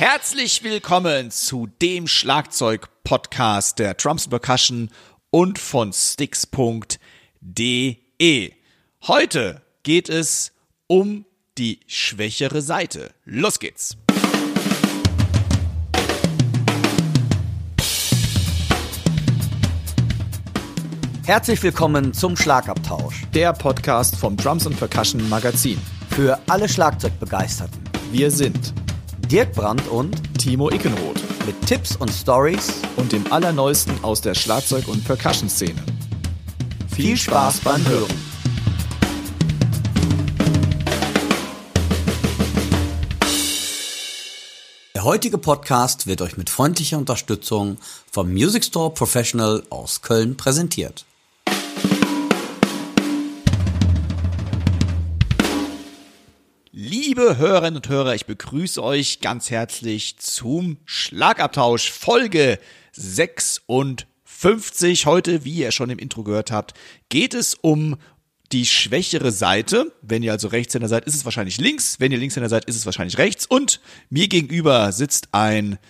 Herzlich willkommen zu dem Schlagzeug-Podcast der Drums Percussion und von Sticks.de. Heute geht es um die schwächere Seite. Los geht's! Herzlich willkommen zum Schlagabtausch. Der Podcast vom Drums and Percussion Magazin. Für alle Schlagzeugbegeisterten. Wir sind Dirk Brandt und Timo Ickenroth mit Tipps und Stories und dem Allerneuesten aus der Schlagzeug- und Percussion-Szene. Viel Spaß beim Hören. Der heutige Podcast wird euch mit freundlicher Unterstützung vom Music Store Professional aus Köln präsentiert. Liebe Hörerinnen und Hörer, ich begrüße euch ganz herzlich zum Schlagabtausch Folge 56. Heute, wie ihr schon im Intro gehört habt, geht es um die schwächere Seite. Wenn ihr also Rechtshänder seid, ist es wahrscheinlich links. Wenn ihr Linkshänder seid, ist es wahrscheinlich rechts. Und mir gegenüber sitzt ein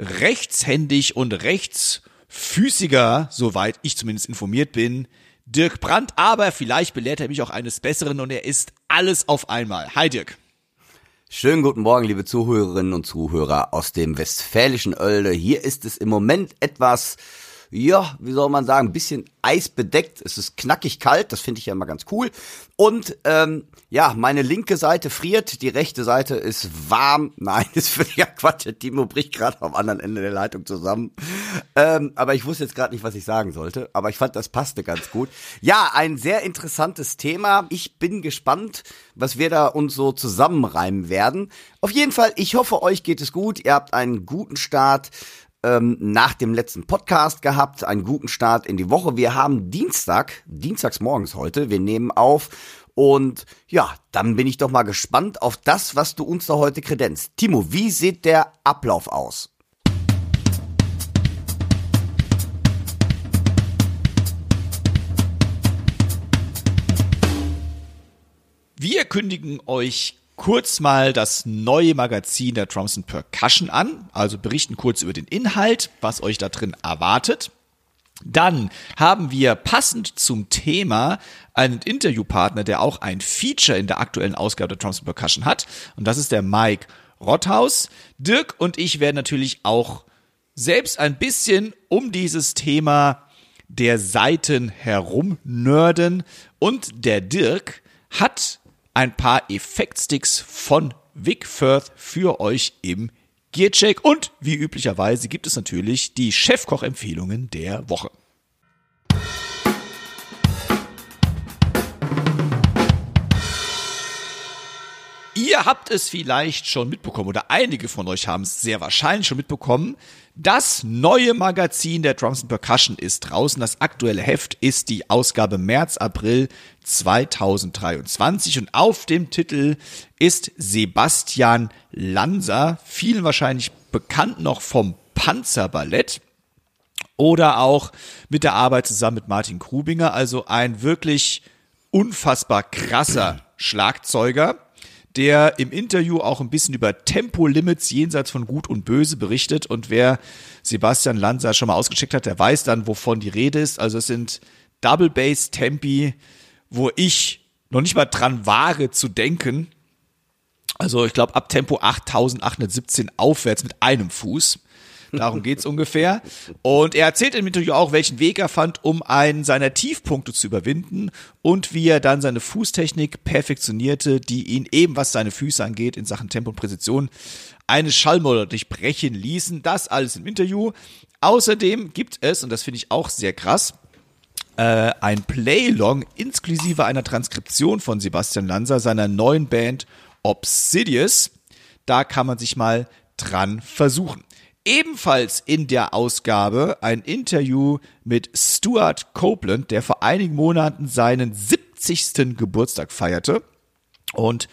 rechtshändig und rechtsfüßiger, soweit ich zumindest informiert bin, Dirk Brandt. Aber vielleicht belehrt er mich auch eines Besseren und er ist alles auf einmal. Hi Dirk. Schönen guten Morgen, liebe Zuhörerinnen und Zuhörer aus dem westfälischen Oelde. Hier ist es im Moment etwas ja, wie soll man sagen, ein bisschen eisbedeckt. Es ist knackig kalt, das finde ich ja immer ganz cool. Und ähm, ja, meine linke Seite friert, die rechte Seite ist warm. Nein, ist ja Quatsch. Timo bricht gerade am anderen Ende der Leitung zusammen. Ähm, aber ich wusste jetzt gerade nicht, was ich sagen sollte. Aber ich fand, das passte ganz gut. Ja, ein sehr interessantes Thema. Ich bin gespannt, was wir da uns so zusammenreimen werden. Auf jeden Fall, ich hoffe, euch geht es gut. Ihr habt einen guten Start ähm, nach dem letzten Podcast gehabt, einen guten Start in die Woche. Wir haben Dienstag, dienstags morgens heute, wir nehmen auf und ja, dann bin ich doch mal gespannt auf das, was du uns da heute kredenzt. Timo, wie sieht der Ablauf aus? Wir kündigen euch kurz mal das neue Magazin der Drums and Percussion an, also berichten kurz über den Inhalt, was euch da drin erwartet. Dann haben wir passend zum Thema einen Interviewpartner, der auch ein Feature in der aktuellen Ausgabe der Drums and Percussion hat. Und das ist der Mike Rotthaus. Dirk und ich werden natürlich auch selbst ein bisschen um dieses Thema der Seiten herum nörden. Und der Dirk hat ein paar Effektsticks von Vic Firth für euch im Gearcheck und wie üblicherweise gibt es natürlich die Chefkoch-Empfehlungen der Woche. Ihr habt es vielleicht schon mitbekommen oder einige von euch haben es sehr wahrscheinlich schon mitbekommen. Das neue Magazin der Drums and Percussion ist draußen. Das aktuelle Heft ist die Ausgabe März, April 2023 und auf dem Titel ist Sebastian Lanser, vielen wahrscheinlich bekannt noch vom Panzerballett oder auch mit der Arbeit zusammen mit Martin Krubinger, also ein wirklich unfassbar krasser Schlagzeuger der im Interview auch ein bisschen über Tempolimits jenseits von Gut und Böse berichtet. Und wer Sebastian Lanza schon mal ausgecheckt hat, der weiß dann, wovon die Rede ist. Also es sind Double Bass Tempi, wo ich noch nicht mal dran wage zu denken. Also ich glaube ab Tempo 8817 aufwärts mit einem Fuß. Darum geht's ungefähr. Und er erzählt im Interview auch, welchen Weg er fand, um einen seiner Tiefpunkte zu überwinden und wie er dann seine Fußtechnik perfektionierte, die ihn eben, was seine Füße angeht, in Sachen Tempo und Präzision eine Schallmauer durchbrechen ließen. Das alles im Interview. Außerdem gibt es, und das finde ich auch sehr krass, äh, ein Playlong inklusive einer Transkription von Sebastian Lanza, seiner neuen Band Obsidious. Da kann man sich mal dran versuchen. Ebenfalls in der Ausgabe ein Interview mit Stuart Copeland, der vor einigen Monaten seinen 70. Geburtstag feierte. Und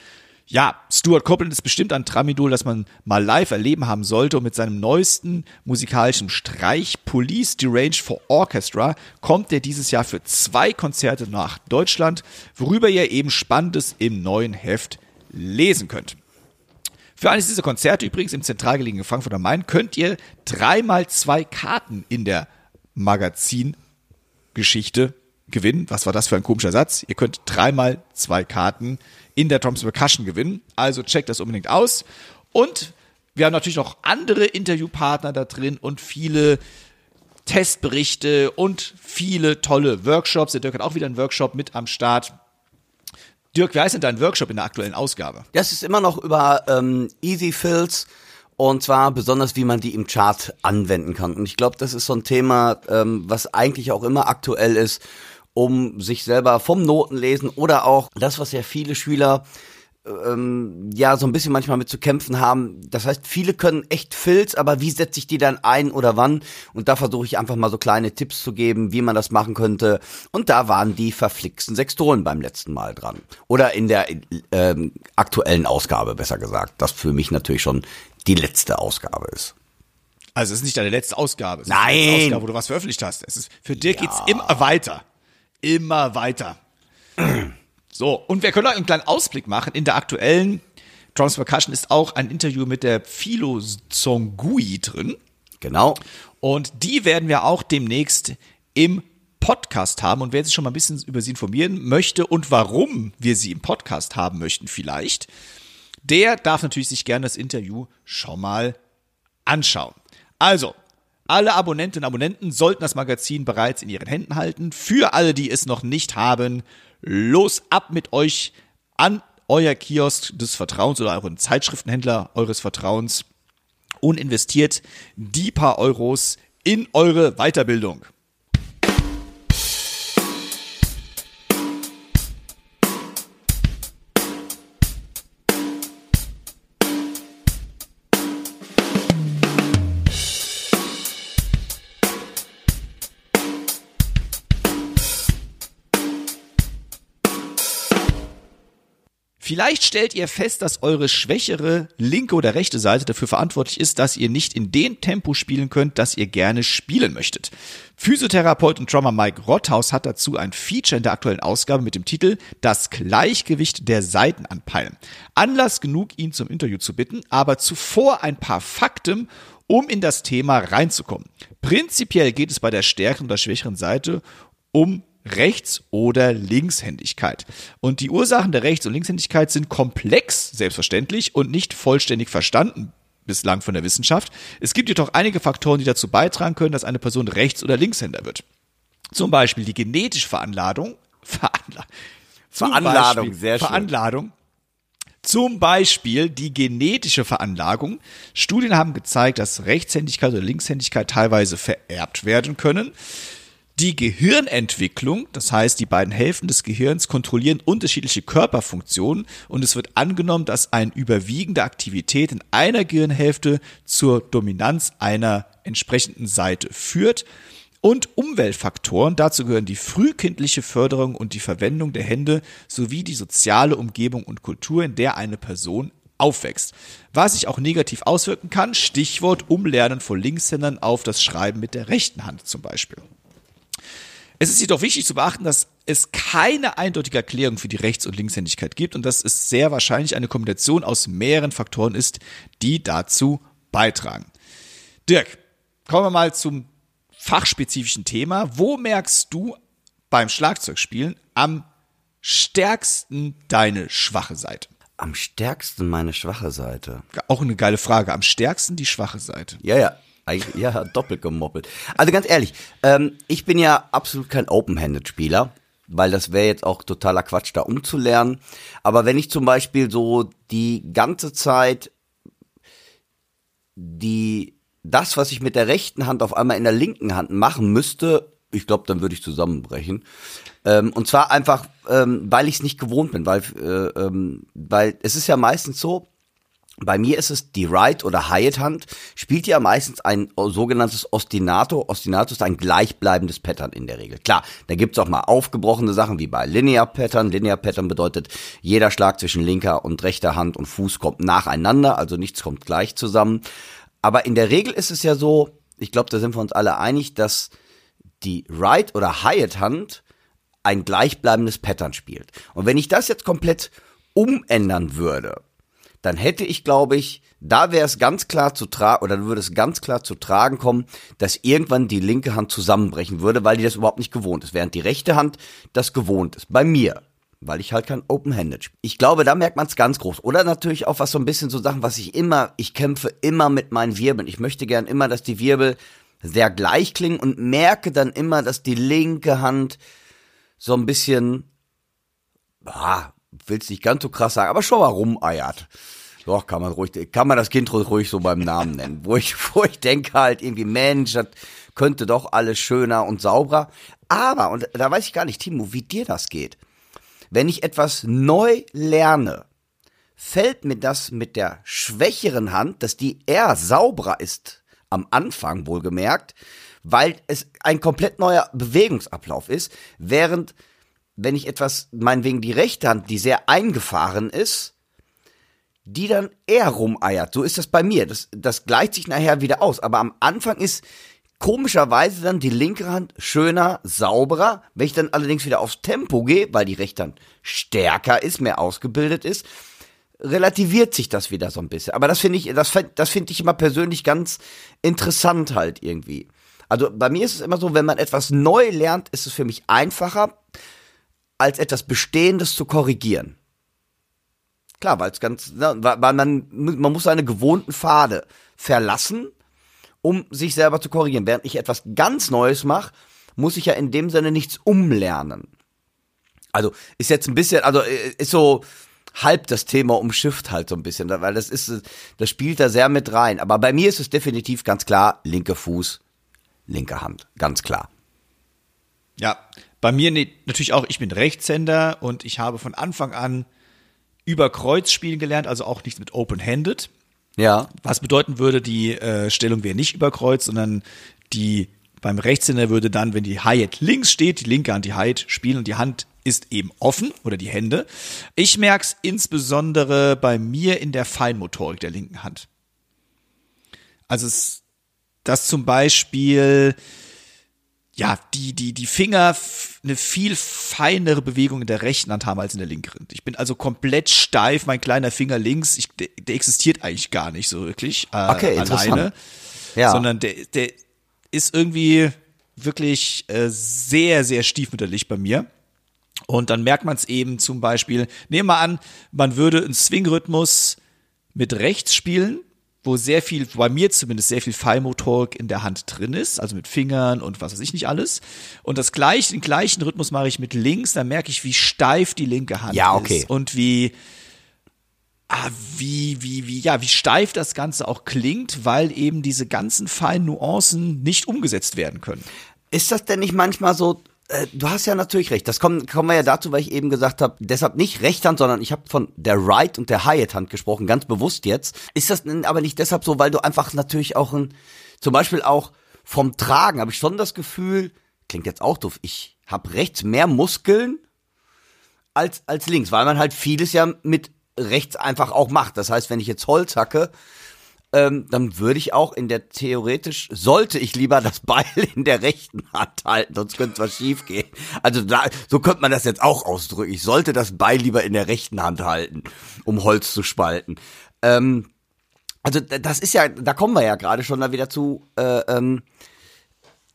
ja, Stuart Copeland ist bestimmt ein Tramidol, das man mal live erleben haben sollte. Und mit seinem neuesten musikalischen Streich Police Derange for Orchestra kommt er dieses Jahr für zwei Konzerte nach Deutschland, worüber ihr eben Spannendes im neuen Heft lesen könnt. Für eines dieser Konzerte übrigens im zentral gelegenen Frankfurt am Main könnt ihr dreimal zwei Karten in der Magazingeschichte gewinnen. Was war das für ein komischer Satz? Ihr könnt dreimal zwei Karten in der Thompson Percussion gewinnen. Also checkt das unbedingt aus. Und wir haben natürlich noch andere Interviewpartner da drin und viele Testberichte und viele tolle Workshops. Der Dirk hat auch wieder einen Workshop mit am Start. Dirk, wie heißt denn dein Workshop in der aktuellen Ausgabe? Das ist immer noch über ähm, Easy Fills und zwar besonders, wie man die im Chart anwenden kann. Und ich glaube, das ist so ein Thema, ähm, was eigentlich auch immer aktuell ist, um sich selber vom Notenlesen oder auch das, was ja viele Schüler ähm, ja so ein bisschen manchmal mit zu kämpfen haben. Das heißt, viele können echt Filz, aber wie setze ich die dann ein oder wann? Und da versuche ich einfach mal so kleine Tipps zu geben, wie man das machen könnte. Und da waren die verflixten Sextoren beim letzten Mal dran. Oder in der ähm, aktuellen Ausgabe, besser gesagt. Das für mich natürlich schon die letzte Ausgabe ist. Also es ist nicht deine letzte Ausgabe. Es Nein. Ist die letzte Ausgabe, wo du was veröffentlicht hast. Es ist, für dir Ja. geht's immer weiter. Immer weiter. So, und wir können auch einen kleinen Ausblick machen. In der aktuellen Drums Percussion ist auch ein Interview mit der Philo Zongui drin. Genau. Und die werden wir auch demnächst im Podcast haben. Und wer sich schon mal ein bisschen über sie informieren möchte und warum wir sie im Podcast haben möchten vielleicht, der darf natürlich sich gerne das Interview schon mal anschauen. Also, alle Abonnentinnen und Abonnenten sollten das Magazin bereits in ihren Händen halten. Für alle, die es noch nicht haben, los ab mit euch an euer Kiosk des Vertrauens oder euren Zeitschriftenhändler eures Vertrauens und investiert die paar Euros in eure Weiterbildung. Vielleicht stellt ihr fest, dass eure schwächere linke oder rechte Seite dafür verantwortlich ist, dass ihr nicht in dem Tempo spielen könnt, das ihr gerne spielen möchtet. Physiotherapeut und Drummer Mike Rotthaus hat dazu ein Feature in der aktuellen Ausgabe mit dem Titel Das Gleichgewicht der Seiten anpeilen. Anlass genug, ihn zum Interview zu bitten, aber zuvor ein paar Fakten, um in das Thema reinzukommen. Prinzipiell geht es bei der stärkeren oder schwächeren Seite um Rechts- oder Linkshändigkeit. Und die Ursachen der Rechts- und Linkshändigkeit sind komplex, selbstverständlich, und nicht vollständig verstanden bislang von der Wissenschaft. Es gibt jedoch einige Faktoren, die dazu beitragen können, dass eine Person Rechts- oder Linkshänder wird. Zum Beispiel die genetische Veranladung, Veranla Veranladung, Beispiel, sehr schön. Veranladung, zum Beispiel die genetische Veranlagung. Studien haben gezeigt, dass Rechtshändigkeit oder Linkshändigkeit teilweise vererbt werden können. Die Gehirnentwicklung, das heißt, die beiden Hälften des Gehirns kontrollieren unterschiedliche Körperfunktionen und es wird angenommen, dass eine überwiegende Aktivität in einer Gehirnhälfte zur Dominanz einer entsprechenden Seite führt. Und Umweltfaktoren, dazu gehören die frühkindliche Förderung und die Verwendung der Hände sowie die soziale Umgebung und Kultur, in der eine Person aufwächst. Was sich auch negativ auswirken kann, Stichwort Umlernen von Linkshändern auf das Schreiben mit der rechten Hand zum Beispiel. Es ist jedoch wichtig zu beachten, dass es keine eindeutige Erklärung für die Rechts- und Linkshändigkeit gibt und dass es sehr wahrscheinlich eine Kombination aus mehreren Faktoren ist, die dazu beitragen. Dirk, kommen wir mal zum fachspezifischen Thema. Wo merkst du beim Schlagzeugspielen am stärksten deine schwache Seite? Am stärksten meine schwache Seite. Auch eine geile Frage. Am stärksten die schwache Seite. Ja, ja. Eigentlich- Ja, doppelt gemoppelt. Also ganz ehrlich, ähm, ich bin ja absolut kein Open-Handed-Spieler, weil das wäre jetzt auch totaler Quatsch, da umzulernen. Aber wenn ich zum Beispiel so die ganze Zeit die das, was ich mit der rechten Hand auf einmal in der linken Hand machen müsste, ich glaube, dann würde ich zusammenbrechen. Ähm, und zwar einfach, ähm, weil ich es nicht gewohnt bin, weil, äh, ähm, weil es ist ja meistens so, bei mir ist es die Right- oder Hyatt-Hand, spielt ja meistens ein sogenanntes Ostinato. Ostinato ist ein gleichbleibendes Pattern in der Regel. Klar, da gibt's auch mal aufgebrochene Sachen wie bei Linear Pattern. Linear Pattern bedeutet, jeder Schlag zwischen linker und rechter Hand und Fuß kommt nacheinander, also nichts kommt gleich zusammen. Aber in der Regel ist es ja so, ich glaube, da sind wir uns alle einig, dass die Right- oder Hyatt-Hand ein gleichbleibendes Pattern spielt. Und wenn ich das jetzt komplett umändern würde, dann hätte ich, glaube ich, da wäre es ganz klar zu tragen, oder würde es ganz klar zu tragen kommen, dass irgendwann die linke Hand zusammenbrechen würde, weil die das überhaupt nicht gewohnt ist, während die rechte Hand das gewohnt ist. Bei mir. Weil ich halt kein Open-Handed spiele. Ich glaube, da merkt man es ganz groß. Oder natürlich auch was so ein bisschen so Sachen, was ich immer, ich kämpfe immer mit meinen Wirbeln. Ich möchte gern immer, dass die Wirbel sehr gleich klingen und merke dann immer, dass die linke Hand so ein bisschen, ah, will's nicht ganz so krass sagen, aber schon mal rumeiert. Doch, kann man ruhig, kann man das Kind ruhig so beim Namen nennen. Wo ich, wo ich denke halt irgendwie, Mensch, das könnte doch alles schöner und sauberer. Aber, und da weiß ich gar nicht, Timo, wie dir das geht. Wenn ich etwas neu lerne, fällt mir das mit der schwächeren Hand, dass die eher sauberer ist, am Anfang wohlgemerkt, weil es ein komplett neuer Bewegungsablauf ist, während wenn ich etwas, meinetwegen die rechte Hand, die sehr eingefahren ist, die dann eher rumeiert. So ist das bei mir. Das, das gleicht sich nachher wieder aus. Aber am Anfang ist komischerweise dann die linke Hand schöner, sauberer. Wenn ich dann allerdings wieder aufs Tempo gehe, weil die rechte Hand stärker ist, mehr ausgebildet ist, relativiert sich das wieder so ein bisschen. Aber das finde ich, das, das finde ich immer persönlich ganz interessant halt irgendwie. Also bei mir ist es immer so, wenn man etwas neu lernt, ist es für mich einfacher, als etwas Bestehendes zu korrigieren. Klar, weil es ganz, weil man, man muss seine gewohnten Pfade verlassen, um sich selber zu korrigieren. Während ich etwas ganz Neues mache, muss ich ja in dem Sinne nichts umlernen. Also ist jetzt ein bisschen, also äh, ist so halb das Thema umschifft halt so ein bisschen, weil das ist, das spielt da sehr mit rein. Aber bei mir ist es definitiv ganz klar, linker Fuß, linke Hand, ganz klar. Ja, bei mir natürlich auch, ich bin Rechtshänder und ich habe von Anfang an über Kreuz spielen gelernt, also auch nicht mit Open-Handed. Ja. Was bedeuten würde, die äh, Stellung wäre nicht über Kreuz, sondern die beim Rechtshänder würde dann, wenn die Hi-Hat links steht, die linke Hand die Hi-Hat spielen und die Hand ist eben offen oder die Hände. Ich merke es insbesondere bei mir in der Feinmotorik der linken Hand. Also es, dass zum Beispiel ja, die, die, die Finger eine viel feinere Bewegung in der rechten Hand haben als in der linkeren. Ich bin also komplett steif, mein kleiner Finger links, ich, der, der existiert eigentlich gar nicht so wirklich äh, okay, alleine. Ja. Sondern der, der ist irgendwie wirklich äh, sehr, sehr stiefmütterlich bei mir. Und dann merkt man es eben zum Beispiel, nehmen wir an, man würde einen Swing-Rhythmus mit rechts spielen wo sehr viel, bei mir zumindest sehr viel Fallmotorik in der Hand drin ist, also mit Fingern und was weiß ich nicht alles. Und das gleiche, den gleichen Rhythmus mache ich mit links, dann merke ich, wie steif die linke Hand ja, okay. ist und wie, ah, wie, wie, wie, ja, wie steif das Ganze auch klingt, weil eben diese ganzen feinen Nuancen nicht umgesetzt werden können. Ist das denn nicht manchmal so, äh, du hast ja natürlich recht. Das kommen, kommen wir ja dazu, weil ich eben gesagt habe, deshalb nicht Rechthand, sondern ich habe von der Right und der Hyatt-Hand gesprochen, ganz bewusst jetzt. Ist das denn aber nicht deshalb so, weil du einfach natürlich auch ein, zum Beispiel auch vom Tragen habe ich schon das Gefühl, klingt jetzt auch doof, ich habe rechts mehr Muskeln als, als links, weil man halt vieles ja mit rechts einfach auch macht. Das heißt, wenn ich jetzt Holz hacke, ähm, dann würde ich auch in der theoretisch, sollte ich lieber das Beil in der rechten Hand halten, sonst könnte was schief gehen. Also da, so könnte man das jetzt auch ausdrücken. Ich sollte das Beil lieber in der rechten Hand halten, um Holz zu spalten. Ähm, also das ist ja, da kommen wir ja gerade schon da wieder zu, äh, ähm,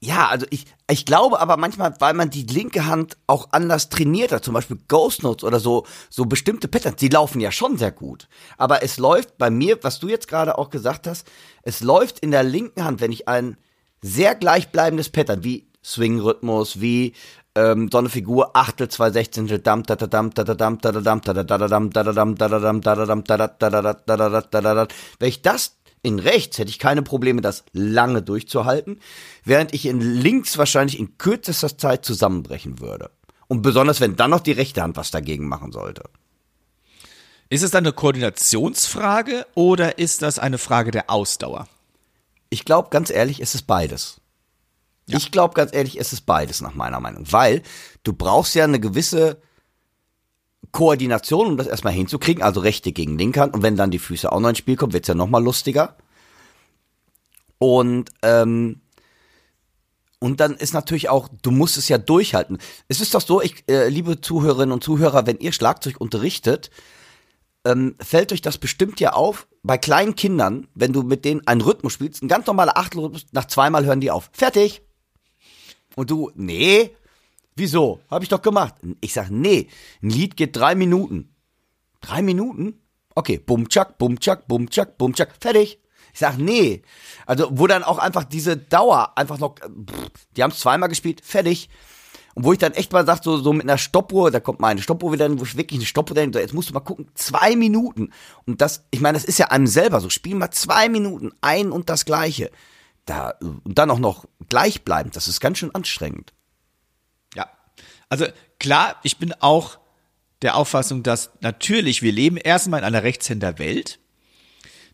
ja, also ich, ich glaube aber manchmal, weil man die linke Hand auch anders trainiert hat, zum Beispiel Ghost Notes oder so, so bestimmte Patterns, die laufen ja schon sehr gut. Aber es läuft bei mir, was du jetzt gerade auch gesagt hast, es läuft in der linken Hand, wenn ich ein sehr gleichbleibendes Pattern, wie Swing-Rhythmus, wie ähm, so Achtel, zwei Sechzehntel, dam, da, da, dam, da, da, dam, da, da, dam, da, da, da, dam, da, da, dam, da, da, dam, da, da, dam, da, da, da, da, da, da, da, da, da, wenn ich das in rechts hätte ich keine Probleme, das lange durchzuhalten, während ich in links wahrscheinlich in kürzester Zeit zusammenbrechen würde. Und besonders, wenn dann noch die rechte Hand was dagegen machen sollte. Ist es dann eine Koordinationsfrage oder ist das eine Frage der Ausdauer? Ich glaube, ganz ehrlich, ist es beides. Ja. Ich glaube, ganz ehrlich, ist es beides nach meiner Meinung, weil du brauchst ja eine gewisse Koordination, um das erstmal hinzukriegen, also rechte gegen linke Hand. Und wenn dann die Füße auch noch ins Spiel kommen, wird's ja noch mal lustiger. Und ähm, und dann ist natürlich auch, du musst es ja durchhalten. Es ist doch so, ich, äh, liebe Zuhörerinnen und Zuhörer, wenn ihr Schlagzeug unterrichtet, ähm, fällt euch das bestimmt ja auf, bei kleinen Kindern, wenn du mit denen einen Rhythmus spielst, ein ganz normaler Achtelrhythmus, nach zweimal hören die auf. Fertig. Und du, nee, wieso? Hab ich doch gemacht. Ich sag, nee, ein Lied geht drei Minuten. Drei Minuten? Okay, bum, tschak, bum, tschak, bum, tschak, bum, tschak, fertig. Ich sag, nee. Also, wo dann auch einfach diese Dauer einfach noch, pff, die haben es zweimal gespielt, fertig. Und wo ich dann echt mal sag, so, so mit einer Stoppuhr, da kommt meine Stoppuhr wieder wo ich wirklich eine Stoppuhr dahin, so, jetzt musst du mal gucken, zwei Minuten. Und das, ich meine, das ist ja einem selber so, spiel mal zwei Minuten ein und das Gleiche. Da, und dann auch noch gleichbleibend, das ist ganz schön anstrengend. Also klar, ich bin auch der Auffassung, dass natürlich wir leben erstmal in einer Rechtshänderwelt,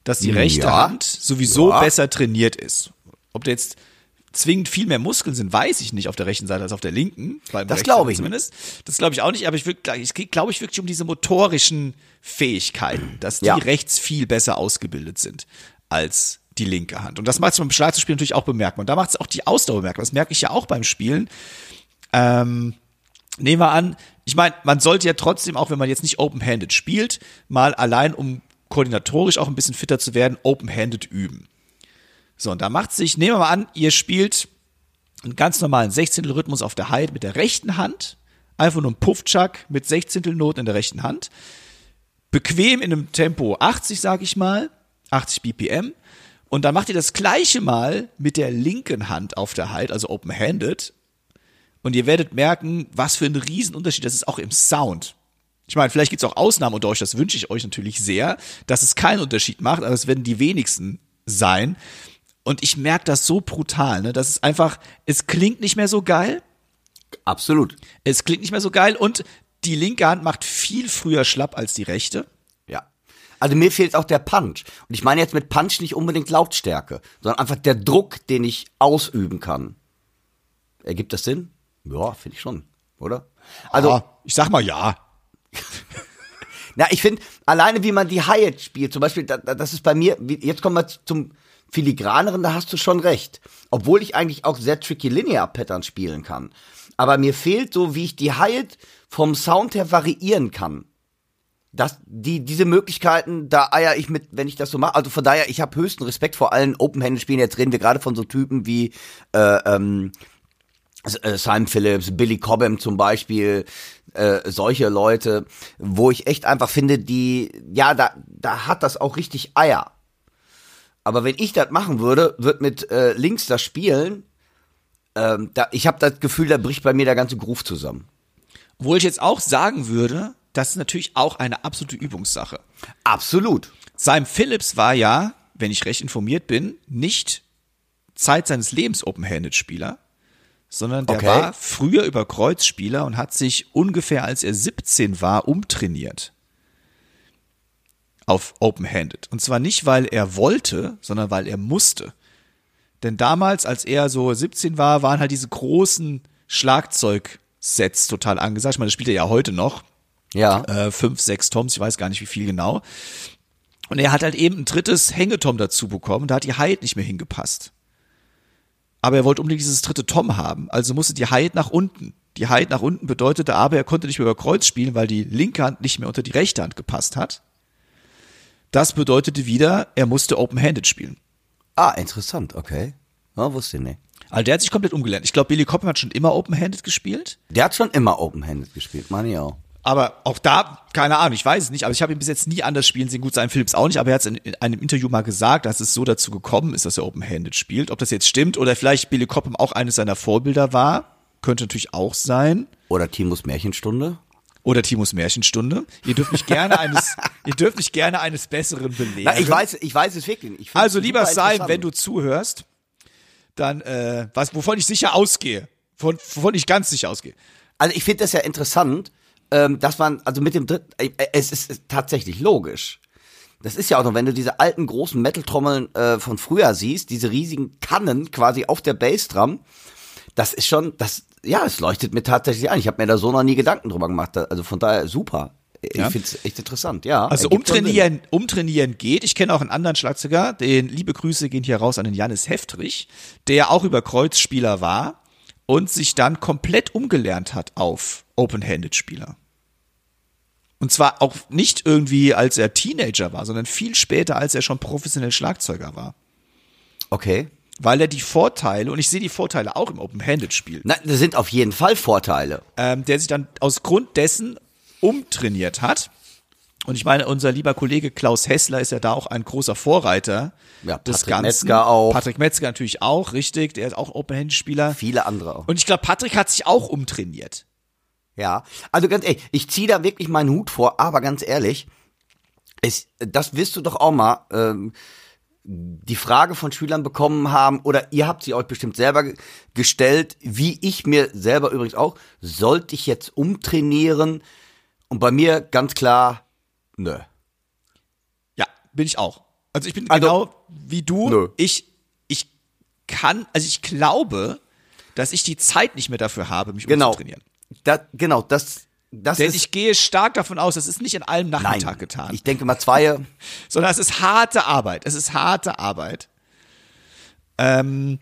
dass die rechte Ja. Hand sowieso Ja. besser trainiert ist. Ob da jetzt zwingend viel mehr Muskeln sind, weiß ich nicht auf der rechten Seite als auf der linken. Das glaube ich nicht. zumindest. Das glaube ich auch nicht, aber ich, ich glaube ich wirklich um diese motorischen Fähigkeiten, dass die Ja. rechts viel besser ausgebildet sind als die linke Hand. Und das macht es beim Schlagzeugspiel natürlich auch bemerkbar. Und da macht es auch die Ausdauer bemerkbar. Das merke ich ja auch beim Spielen. Ähm, nehmen wir an, ich meine, man sollte ja trotzdem, auch wenn man jetzt nicht open-handed spielt, mal allein, um koordinatorisch auch ein bisschen fitter zu werden, open-handed üben. So, und da macht sich, nehmen wir mal an, ihr spielt einen ganz normalen Sechzehntel-Rhythmus auf der Hide mit der rechten Hand, einfach nur ein Puffchuck mit Sechzehntelnoten in der rechten Hand, bequem in einem Tempo 80, sag ich mal, 80 BPM, und dann macht ihr das gleiche Mal mit der linken Hand auf der Hide, also open-handed, und ihr werdet merken, was für ein Riesenunterschied das ist auch im Sound. Ich meine, vielleicht gibt's auch Ausnahmen unter euch, das wünsche ich euch natürlich sehr, dass es keinen Unterschied macht, aber es werden die wenigsten sein. Und ich merke das so brutal, ne? Das ist einfach, es klingt nicht mehr so geil. Absolut. Es klingt nicht mehr so geil und die linke Hand macht viel früher schlapp als die rechte. Ja. Also mir fehlt auch der Punch. Und ich meine jetzt mit Punch nicht unbedingt Lautstärke, sondern einfach der Druck, den ich ausüben kann. Ergibt das Sinn? Ja, finde ich schon, oder? Also, ja, ich sag mal ja. na, ich finde, alleine wie man die Hi-Hat spielt, zum Beispiel, da, da, das ist bei mir, jetzt kommen wir zum Filigraneren, da hast du schon recht. Obwohl ich eigentlich auch sehr tricky Linear-Pattern spielen kann. Aber mir fehlt so, wie ich die Hi-Hat vom Sound her variieren kann. Das, die, diese Möglichkeiten, da eier ich mit, wenn ich das so mache. Also von daher, ich habe höchsten Respekt vor allen Open-Hand-Spielen. Jetzt reden wir gerade von so Typen wie äh, ähm, äh, Simon Phillips, Billy Cobham zum Beispiel, äh, solche Leute, wo ich echt einfach finde, die, ja, da, da hat das auch richtig Eier. Aber wenn ich das machen würde, wird mit äh, links das Spielen, ähm, da, ich habe das Gefühl, da bricht bei mir der ganze Groove zusammen. Obwohl ich jetzt auch sagen würde, das ist natürlich auch eine absolute Übungssache. Absolut. Simon Phillips war ja, wenn ich recht informiert bin, nicht Zeit seines Lebens Open-Handed-Spieler, sondern der Okay. war früher über Kreuzspieler und hat sich ungefähr, als er 17 war, umtrainiert. Auf Open-Handed. Und zwar nicht, weil er wollte, sondern weil er musste. Denn damals, als er so 17 war, waren halt diese großen Schlagzeugsets total angesagt. Ich meine, das spielt er ja heute noch Ja. äh, fünf, sechs Toms, ich weiß gar nicht wie viel genau. Und er hat halt eben ein drittes Hängetom dazu bekommen, da hat die Hide nicht mehr hingepasst. Aber er wollte unbedingt dieses dritte Tom haben, also musste die Hide nach unten. Die Hide nach unten bedeutete aber, er konnte nicht mehr über Kreuz spielen, weil die linke Hand nicht mehr unter die rechte Hand gepasst hat. Das bedeutete wieder, er musste open-handed spielen. Ah, interessant, okay. Ja, wusste ich nicht. Also der hat sich komplett umgelernt. Ich glaube, Billy Cobham hat schon immer open-handed gespielt. Der hat schon immer Open-Handed gespielt, meine ich auch. Aber auch da, keine Ahnung, ich weiß es nicht, aber ich habe ihn bis jetzt nie anders spielen sehen. Gut, sein Philips auch nicht, aber er hat es in, in einem Interview mal gesagt, dass es so dazu gekommen ist, dass er Open-Handed spielt. Ob das jetzt stimmt oder vielleicht Billy Cobham auch eines seiner Vorbilder war, könnte natürlich auch sein. Oder Timos Märchenstunde. Oder Timos Märchenstunde. Ihr dürft mich gerne eines, ihr dürft mich gerne eines Besseren belehren. Na, ich weiß, ich weiß es wirklich. nicht. Also lieber interessant. wenn du zuhörst, dann, äh, was, wovon ich sicher ausgehe. Von, wovon ich ganz sicher ausgehe. Also ich finde das ja interessant, ähm, dass man, also mit dem dritten, äh, äh, es ist tatsächlich logisch. Das ist ja auch noch, wenn du diese alten großen Metal-Trommeln äh, von früher siehst, diese riesigen Kannen quasi auf der Bassdrum, das ist schon, das, ja, es leuchtet mir tatsächlich ein. Ich habe mir da so noch nie Gedanken drüber gemacht. Also von daher super. Ich Ja. finde es echt interessant, ja. Also umtrainieren, umtrainieren geht. Ich kenne auch einen anderen Schlagzeuger, den liebe Grüße gehen hier raus an den Janis Heftrich, der auch über Kreuzspieler war und sich dann komplett umgelernt hat auf Open-Handed-Spieler. Und zwar auch nicht irgendwie, als er Teenager war, sondern viel später, als er schon professionell Schlagzeuger war. Okay. Weil er die Vorteile, und ich sehe die Vorteile auch im Open-Handed-Spiel, Na, das sind auf jeden Fall Vorteile. ähm, der sich dann aus Grund dessen umtrainiert hat. Und ich meine, unser lieber Kollege Klaus Hessler ist ja da auch ein großer Vorreiter Ja, des Patrick Ganzen. Metzger auch. Patrick Metzger natürlich auch, richtig. Der ist auch Open-Hand-Spieler. Viele andere auch. Und ich glaube, Patrick hat sich auch umtrainiert. Ja, also ganz ehrlich, ich ziehe da wirklich meinen Hut vor, aber ganz ehrlich, es, das wirst du doch auch mal ähm, die Frage von Schülern bekommen haben, oder ihr habt sie euch bestimmt selber ge- gestellt, wie ich mir selber übrigens auch, sollte ich jetzt umtrainieren? Und bei mir ganz klar, nö. Ja, bin ich auch. Also ich bin Also, genau wie du. nö. Ich, ich kann, also ich glaube, dass ich die Zeit nicht mehr dafür habe, mich Genau. umzutrainieren. Da, genau, das, das Denn ist, ich gehe stark davon aus, das ist nicht an einem Nachmittag nein, getan, ich denke mal zwei, sondern es ist harte Arbeit. Es ist harte Arbeit. Ähm,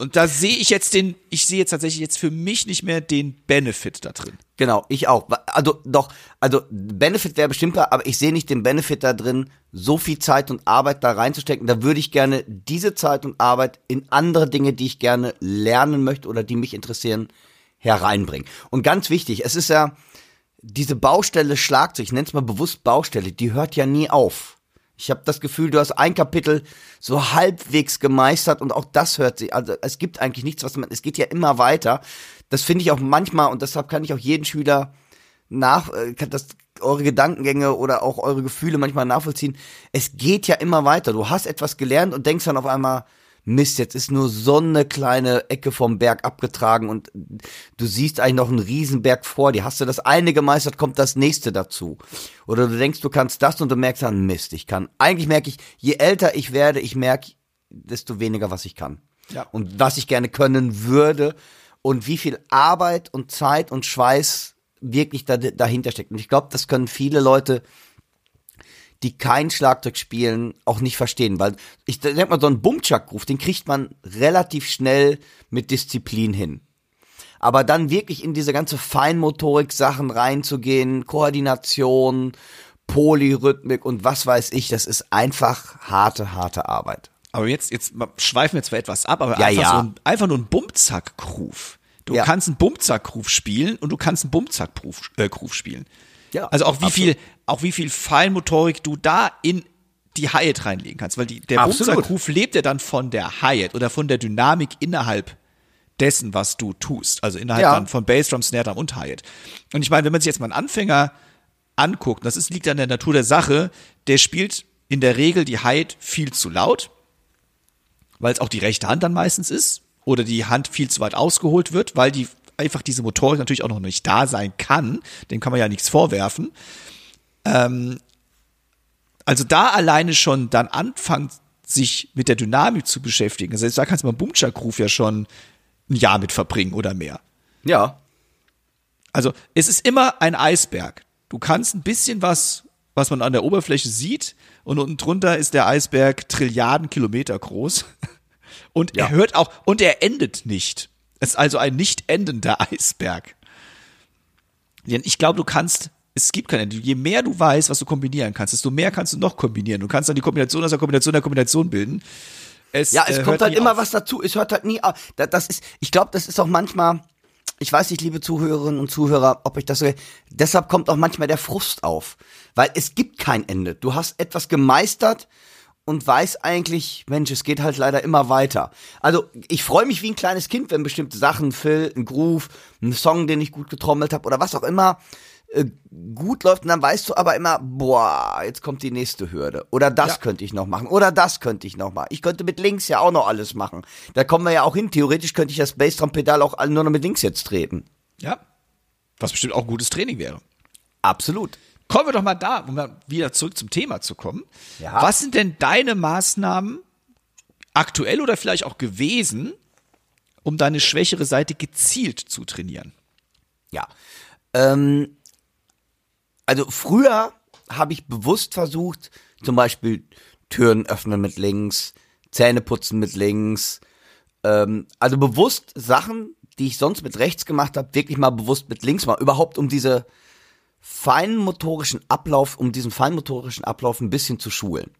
und da sehe ich jetzt den, ich sehe jetzt tatsächlich jetzt für mich nicht mehr den Benefit da drin. Genau, ich auch. Also doch, also Benefit wäre bestimmt klar, aber ich sehe nicht den Benefit da drin, so viel Zeit und Arbeit da reinzustecken. Da würde ich gerne diese Zeit und Arbeit in andere Dinge, die ich gerne lernen möchte oder die mich interessieren, hereinbringen. Und ganz wichtig, es ist ja diese Baustelle Schlagzeug, ich nenne es mal bewusst Baustelle, die hört ja nie auf. Ich habe das Gefühl, du hast ein Kapitel so halbwegs gemeistert und auch das hört sich, also es gibt eigentlich nichts, was man, es geht ja immer weiter. Das finde ich auch manchmal und deshalb kann ich auch jeden Schüler nach, äh, kann das eure Gedankengänge oder auch eure Gefühle manchmal nachvollziehen. Es geht ja immer weiter. Du hast etwas gelernt und denkst dann auf einmal, Mist, jetzt ist nur so eine kleine Ecke vom Berg abgetragen und du siehst eigentlich noch einen Riesenberg vor dir. Hast du das eine gemeistert, kommt das nächste dazu. Oder du denkst, du kannst das und du merkst dann, Mist, ich kann. Eigentlich merke ich, je älter ich werde, ich merke, desto weniger, was ich kann. Ja. Und was ich gerne können würde und wie viel Arbeit und Zeit und Schweiß wirklich da, dahinter steckt. Und ich glaube, das können viele Leute die kein Schlagzeug spielen, auch nicht verstehen. Weil ich denke mal, so einen Bumchak-Ruf, den kriegt man relativ schnell mit Disziplin hin. Aber dann wirklich in diese ganze Feinmotorik-Sachen reinzugehen, Koordination, Polyrhythmik und was weiß ich, das ist einfach harte, harte Arbeit. Aber jetzt, jetzt schweifen wir zwar etwas ab, aber Ja, einfach, ja. So ein, einfach nur ein Bumzack-Groove. Du Ja. kannst einen Bumzack-Groove spielen und du kannst einen Bumzack-Groove äh, spielen. Ja, also auch wie absolut. viel, auch wie viel Feinmotorik du da in die Hi-Hat reinlegen kannst, weil die, der. Bumzack-Groove lebt ja dann von der Hi-Hat oder von der Dynamik innerhalb dessen, was du tust. Also innerhalb Ja. dann von Bassdrum, Snare Drum und Hi-Hat. Und ich meine, wenn man sich jetzt mal einen Anfänger anguckt, das ist, liegt an der Natur der Sache, der spielt in der Regel die Hi-Hat viel zu laut, weil es auch die rechte Hand dann meistens ist oder die Hand viel zu weit ausgeholt wird, weil die einfach diese Motorik natürlich auch noch nicht da sein kann. Dem kann man ja nichts vorwerfen. Ähm, also da alleine schon dann anfangen, sich mit der Dynamik zu beschäftigen. Also da kannst du beim Bumchak-Groove ja schon ein Jahr mit verbringen oder mehr. Ja, Also es ist immer ein Eisberg. Du kannst ein bisschen was, was man an der Oberfläche sieht, und unten drunter ist der Eisberg Trilliarden Kilometer groß. Und Ja. er hört auch, und er endet nicht. Es ist also ein nicht endender Eisberg. Denn ich glaube, du kannst, es gibt kein Ende. Je mehr du weißt, was du kombinieren kannst, desto mehr kannst du noch kombinieren. Du kannst dann die Kombination aus der Kombination der Kombination bilden. Es, Ja, es äh, kommt halt immer auf. was dazu. Es hört halt nie auf. Da- Das ist, ich glaube, das ist auch manchmal, ich weiß nicht, liebe Zuhörerinnen und Zuhörer, ob ich das so, deshalb kommt auch manchmal der Frust auf. Weil es gibt kein Ende. Du hast etwas gemeistert und weiß eigentlich, Mensch, es geht halt leider immer weiter. Also, ich freue mich wie ein kleines Kind, wenn bestimmte Sachen, Phil, ein Groove, ein Song, den ich gut getrommelt habe oder was auch immer, äh, gut läuft und dann weißt du aber immer, boah, jetzt kommt die nächste Hürde. Oder das Ja. könnte ich noch machen. Oder das könnte ich noch machen. Ich könnte mit links ja auch noch alles machen. Da kommen wir ja auch hin. Theoretisch könnte ich das Bassdrum-Pedal auch nur noch mit links jetzt treten. Ja. Was bestimmt auch gutes Training wäre. Absolut. Kommen wir doch mal da, um wieder zurück zum Thema zu kommen. Ja. Was sind denn deine Maßnahmen, aktuell oder vielleicht auch gewesen, um deine schwächere Seite gezielt zu trainieren? Ja. Ähm, also früher habe ich bewusst versucht, zum Beispiel Türen öffnen mit links, Zähne putzen mit links. Ähm, also bewusst Sachen, die ich sonst mit rechts gemacht habe, wirklich mal bewusst mit links mal. Überhaupt um diese feinmotorischen Ablauf, um diesen feinmotorischen Ablauf ein bisschen zu schulen.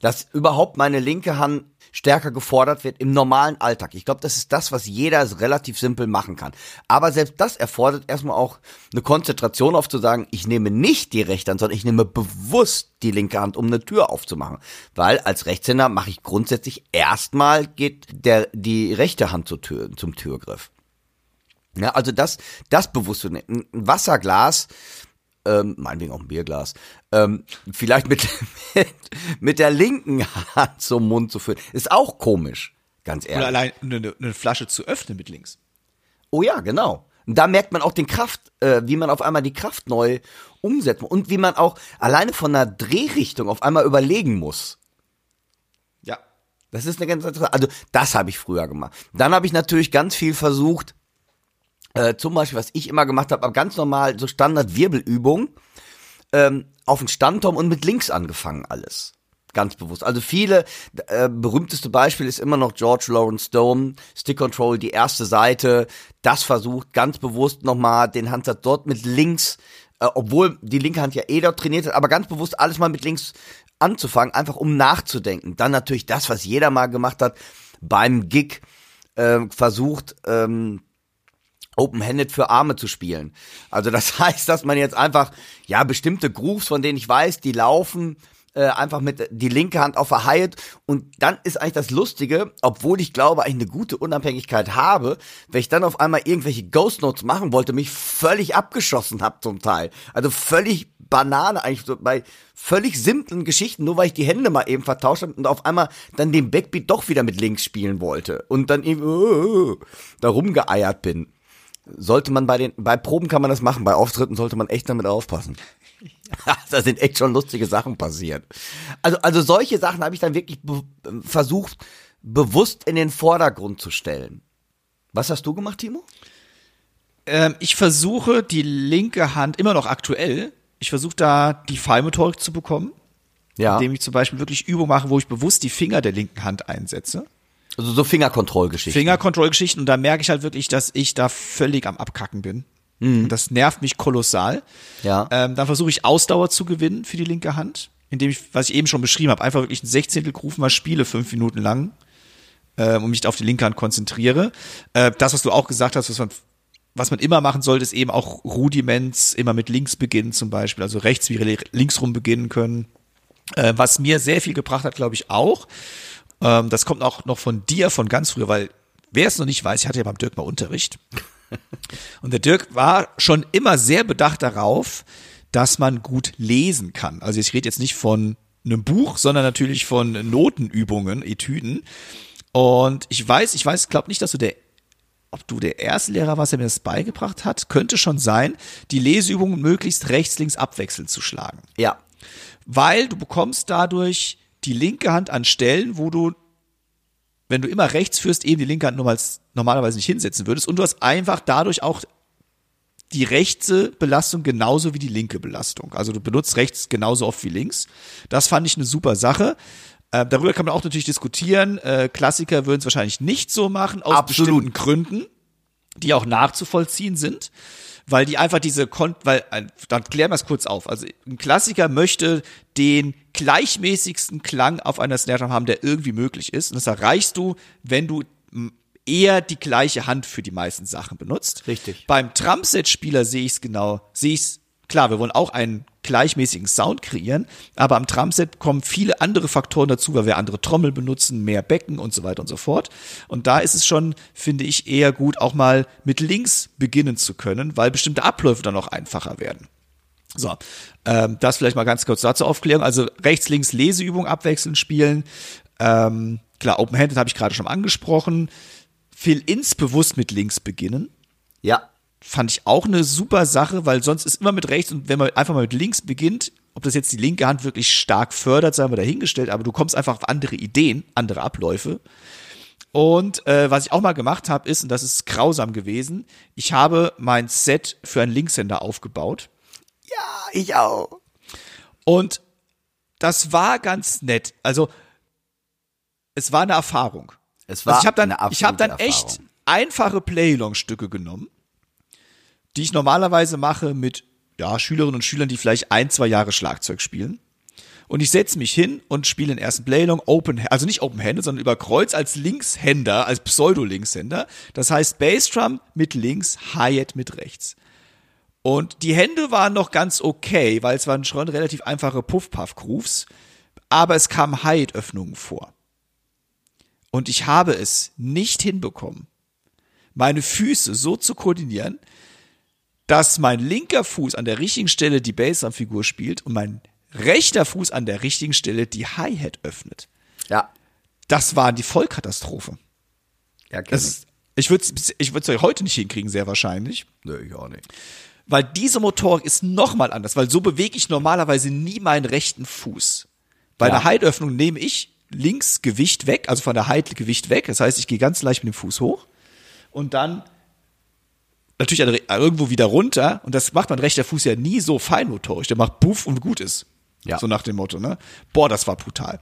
Dass überhaupt meine linke Hand stärker gefordert wird im normalen Alltag. Ich glaube, das ist das, was jeder relativ simpel machen kann. Aber selbst das erfordert erstmal auch eine Konzentration auf zu sagen, ich nehme nicht die rechte Hand, sondern ich nehme bewusst die linke Hand, um eine Tür aufzumachen. Weil als Rechtshänder mache ich grundsätzlich erstmal geht der, die rechte Hand zur Tür, zum Türgriff. Ja, also das, das bewusst zu nehmen. Ein Wasserglas, ähm, meinetwegen auch ein Bierglas, ähm, vielleicht mit, mit, mit der linken Hand zum Mund zu führen, ist auch komisch, ganz ehrlich. Oder allein eine, eine Flasche zu öffnen mit links. Oh ja, genau. Und da merkt man auch den Kraft, äh, wie man auf einmal die Kraft neu umsetzt und wie man auch alleine von einer Drehrichtung auf einmal überlegen muss. Ja. Das ist eine ganz interessante, also das habe ich früher gemacht. Dann habe ich natürlich ganz viel versucht, äh, zum Beispiel, was ich immer gemacht habe, ganz normal, so Standard-Wirbelübung, ähm, auf den Standturm und mit links angefangen alles. Ganz bewusst. Also viele, äh, berühmteste Beispiel ist immer noch George Lawrence Stone, Stick Control, die erste Seite, das versucht ganz bewusst nochmal den Handsatz dort mit links, äh, obwohl die linke Hand ja eh dort trainiert hat, aber ganz bewusst alles mal mit links anzufangen, einfach um nachzudenken. Dann natürlich das, was jeder mal gemacht hat, beim Gig äh, versucht, ähm, Open-Handed für Arme zu spielen. Also das heißt, dass man jetzt einfach, ja, bestimmte Grooves, von denen ich weiß, die laufen, äh, einfach mit die linke Hand auf der Hyatt und dann ist eigentlich das Lustige, obwohl ich glaube, ich eine gute Unabhängigkeit habe, wenn ich dann auf einmal irgendwelche Ghost Notes machen wollte, mich völlig abgeschossen habe zum Teil. Also völlig Banane eigentlich so bei völlig simplen Geschichten, nur weil ich die Hände mal eben vertauscht habe und auf einmal dann den Backbeat doch wieder mit links spielen wollte und dann eben uh, da rumgeeiert bin sollte man bei den, bei Proben kann man das machen, bei Auftritten sollte man echt damit aufpassen. da sind echt schon lustige Sachen passiert. Also, also solche Sachen habe ich dann wirklich be versucht, bewusst in den Vordergrund zu stellen. Was hast du gemacht, Timo? Ähm, ich versuche die linke Hand immer noch aktuell. Ich versuche da die Fallmotorik zu bekommen. Ja. Indem ich zum Beispiel wirklich Übungen mache, wo ich bewusst die Finger der linken Hand einsetze. Also so Fingerkontrollgeschichten. Fingerkontrollgeschichten und da merke ich halt wirklich, dass ich da völlig am Abkacken bin. Mhm. Und das nervt mich kolossal. Ja. Ähm, dann versuche ich Ausdauer zu gewinnen für die linke Hand, indem ich, was ich eben schon beschrieben habe, einfach wirklich ein Sechzehntel Groove mal spiele, fünf Minuten lang, äh, und mich auf die linke Hand konzentriere. Äh, das, was du auch gesagt hast, was man was man immer machen sollte, ist eben auch Rudiments immer mit links beginnen zum Beispiel, also rechts wie links rum beginnen können. Äh, was mir sehr viel gebracht hat, glaube ich auch, ähm, das kommt auch noch von dir von ganz früher, weil wer es noch nicht weiß, ich hatte ja beim Dirk mal Unterricht. Und der Dirk war schon immer sehr bedacht darauf, dass man gut lesen kann. Also ich rede jetzt nicht von einem Buch, sondern natürlich von Notenübungen, Etüden. Und ich weiß, ich weiß, glaube nicht, dass du der, ob du der erste Lehrer warst, der mir das beigebracht hat, könnte schon sein, die Leseübungen möglichst rechts, links abwechselnd zu schlagen. Ja. Weil du bekommst dadurch die linke Hand an Stellen, wo du, wenn du immer rechts führst, eben die linke Hand normalerweise nicht hinsetzen würdest. Und du hast einfach dadurch auch die rechte Belastung genauso wie die linke Belastung. Also du benutzt rechts genauso oft wie links. Das fand ich eine super Sache. Äh, darüber kann man auch natürlich diskutieren. Äh, Klassiker würden es wahrscheinlich nicht so machen, aus Absolut. bestimmten Gründen, die auch nachzuvollziehen sind weil die einfach diese, Kon weil, dann klären wir es kurz auf. Also ein Klassiker möchte den gleichmäßigsten Klang auf einer Snare Drum haben, der irgendwie möglich ist. Und das erreichst du, wenn du eher die gleiche Hand für die meisten Sachen benutzt. Richtig. Beim Drumset-Spieler sehe ich es genau, sehe ich es Klar, wir wollen auch einen gleichmäßigen Sound kreieren, aber am Drumset kommen viele andere Faktoren dazu, weil wir andere Trommel benutzen, mehr Becken und so weiter und so fort. Und da ist es schon, finde ich, eher gut, auch mal mit links beginnen zu können, weil bestimmte Abläufe dann auch einfacher werden. So, ähm, das vielleicht mal ganz kurz dazu Aufklärung. Also rechts, links Leseübung abwechselnd spielen. Ähm, klar, Open-Handed habe ich gerade schon angesprochen. Fill-ins bewusst mit links beginnen. Ja fand ich auch eine super Sache, weil sonst ist immer mit rechts und wenn man einfach mal mit links beginnt, ob das jetzt die linke Hand wirklich stark fördert, sei mal dahingestellt, aber du kommst einfach auf andere Ideen, andere Abläufe. Und äh, was ich auch mal gemacht habe, ist, und das ist grausam gewesen, ich habe mein Set für einen Linkshänder aufgebaut. Ja, ich auch. Und das war ganz nett. Also es war eine Erfahrung. Es war also ich habe dann, eine ich habe dann echt einfache Playlong-Stücke genommen die ich normalerweise mache mit ja, Schülerinnen und Schülern, die vielleicht ein, zwei Jahre Schlagzeug spielen. Und ich setze mich hin und spiele den ersten Playlong Open, also nicht Open-Handed, sondern über Kreuz als Linkshänder, als Pseudo-Linkshänder. Das heißt Bassdrum mit links, Hi-Hat mit rechts. Und die Hände waren noch ganz okay, weil es waren schon relativ einfache Puff-Puff-Grooves, aber es kamen Hi-Hat-Öffnungen vor. Und ich habe es nicht hinbekommen, meine Füße so zu koordinieren, dass mein linker Fuß an der richtigen Stelle die Bassdrum-Figur spielt und mein rechter Fuß an der richtigen Stelle die Hi-Hat öffnet. Ja. Das war die Vollkatastrophe. Ja, Das, ich würde es ich würd's heute nicht hinkriegen, sehr wahrscheinlich. Nö, ich auch nicht. Weil diese Motorik ist nochmal anders, weil so bewege ich normalerweise nie meinen rechten Fuß. Bei Ja. einer Heitöffnung nehme ich links Gewicht weg, also von der Heit Gewicht weg. Das heißt, ich gehe ganz leicht mit dem Fuß hoch und dann natürlich irgendwo wieder runter. Und das macht mein rechter Fuß ja nie so feinmotorisch. Der macht Puff und gut ist. Ja. So nach dem Motto, ne? Boah, das war brutal.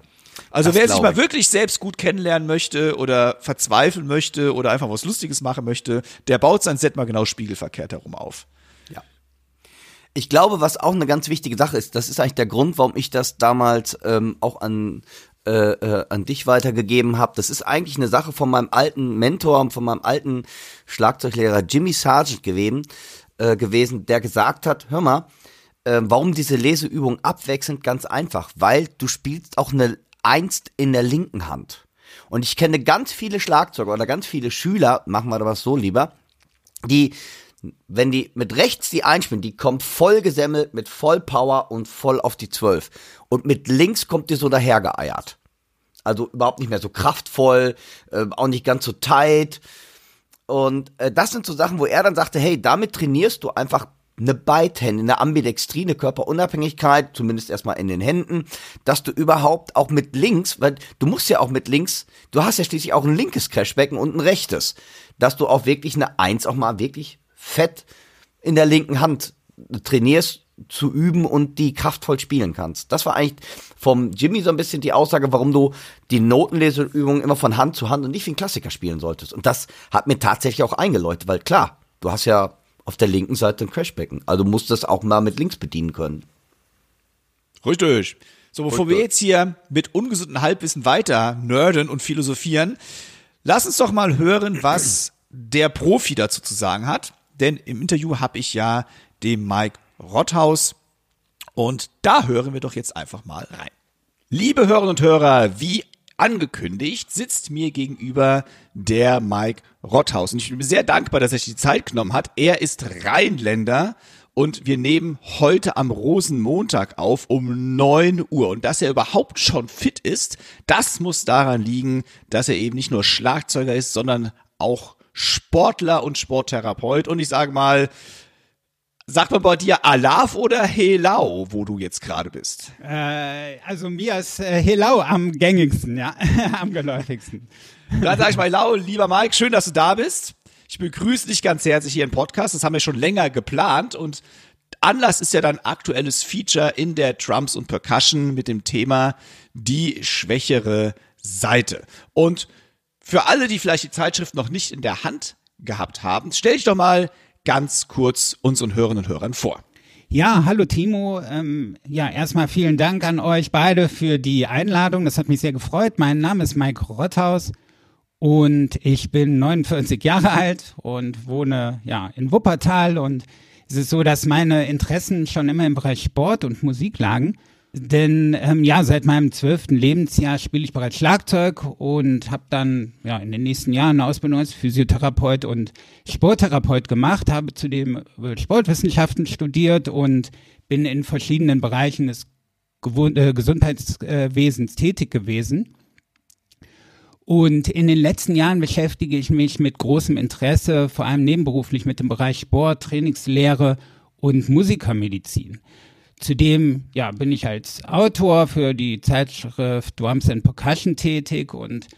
Also Das wer sich mal ich. wirklich selbst gut kennenlernen möchte oder verzweifeln möchte oder einfach was Lustiges machen möchte, der baut sein Set mal genau spiegelverkehrt herum auf. Ja. Ich glaube, was auch eine ganz wichtige Sache ist, das ist eigentlich der Grund, warum ich das damals ähm, auch an äh, äh, an dich weitergegeben habe. Das ist eigentlich eine Sache von meinem alten Mentor, von meinem alten Schlagzeuglehrer Jimmy Sargent gewesen, äh, gewesen, der gesagt hat, hör mal, äh, warum diese Leseübung abwechselnd ganz einfach, weil du spielst auch eine Einst in der linken Hand. Und ich kenne ganz viele Schlagzeuger oder ganz viele Schüler, machen wir das so lieber, die, wenn die mit rechts die einspielen, die kommt voll gesemmelt mit voll Power und voll auf die 12. Und mit links kommt die so dahergeeiert. Also überhaupt nicht mehr so kraftvoll, äh, auch nicht ganz so tight. Und äh, das sind so Sachen, wo er dann sagte, hey, damit trainierst du einfach eine Beidhände, eine Ambidextrie, eine Körperunabhängigkeit, zumindest erstmal in den Händen, dass du überhaupt auch mit links, weil du musst ja auch mit links, du hast ja schließlich auch ein linkes Crashbecken und ein rechtes, dass du auch wirklich eine Eins auch mal wirklich fett in der linken Hand trainierst zu üben und die kraftvoll spielen kannst. Das war eigentlich vom Jimmy so ein bisschen die Aussage, warum du die Notenleseübungen immer von Hand zu Hand und nicht wie ein Klassiker spielen solltest. Und das hat mir tatsächlich auch eingeläutet, weil klar, du hast ja auf der linken Seite ein Crashbecken. Also musst du das auch mal mit links bedienen können. Richtig. So, bevor wir jetzt hier mit ungesundem Halbwissen weiter nerden und philosophieren, lass uns doch mal hören, was der Profi dazu zu sagen hat. Denn im Interview habe ich ja den Mike Rotthaus und da hören wir doch jetzt einfach mal rein. Liebe Hörerinnen und Hörer, wie angekündigt, sitzt mir gegenüber der Mike Rotthaus. Und ich bin sehr dankbar, dass er sich die Zeit genommen hat. Er ist Rheinländer und wir nehmen heute am Rosenmontag auf um 9 Uhr. Und dass er überhaupt schon fit ist, das muss daran liegen, dass er eben nicht nur Schlagzeuger ist, sondern auch Sportler und Sporttherapeut. Und ich sage mal, sagt man bei dir Alaf oder Helau, wo du jetzt gerade bist? Äh, also mir ist äh, Helau am gängigsten, ja, am geläufigsten. Dann sage ich mal, Lau, lieber Mike, schön, dass du da bist. Ich begrüße dich ganz herzlich hier im Podcast. Das haben wir schon länger geplant und Anlass ist ja dein aktuelles Feature in der Drums und Percussion mit dem Thema die schwächere Seite. Und für alle, die vielleicht die Zeitschrift noch nicht in der Hand gehabt haben, stell dich doch mal ganz kurz unseren Hörerinnen und Hörern vor. Ja, hallo Timo. Ähm, ja, erstmal vielen Dank an euch beide für die Einladung. Das hat mich sehr gefreut. Mein Name ist Mike Rotthaus und ich bin 49 Jahre alt und wohne ja in Wuppertal und es ist so, dass meine Interessen schon immer im Bereich Sport und Musik lagen. Denn ähm, ja, seit meinem zwölften Lebensjahr spiele ich bereits Schlagzeug und habe dann ja in den nächsten Jahren eine Ausbildung als Physiotherapeut und Sporttherapeut gemacht, habe zudem äh, Sportwissenschaften studiert und bin in verschiedenen Bereichen des Gewohn äh, Gesundheitswesens tätig gewesen. Und in den letzten Jahren beschäftige ich mich mit großem Interesse, vor allem nebenberuflich mit dem Bereich Sport, Trainingslehre und Musikermedizin. Zudem ja, bin ich als Autor für die Zeitschrift Drums and Percussion tätig und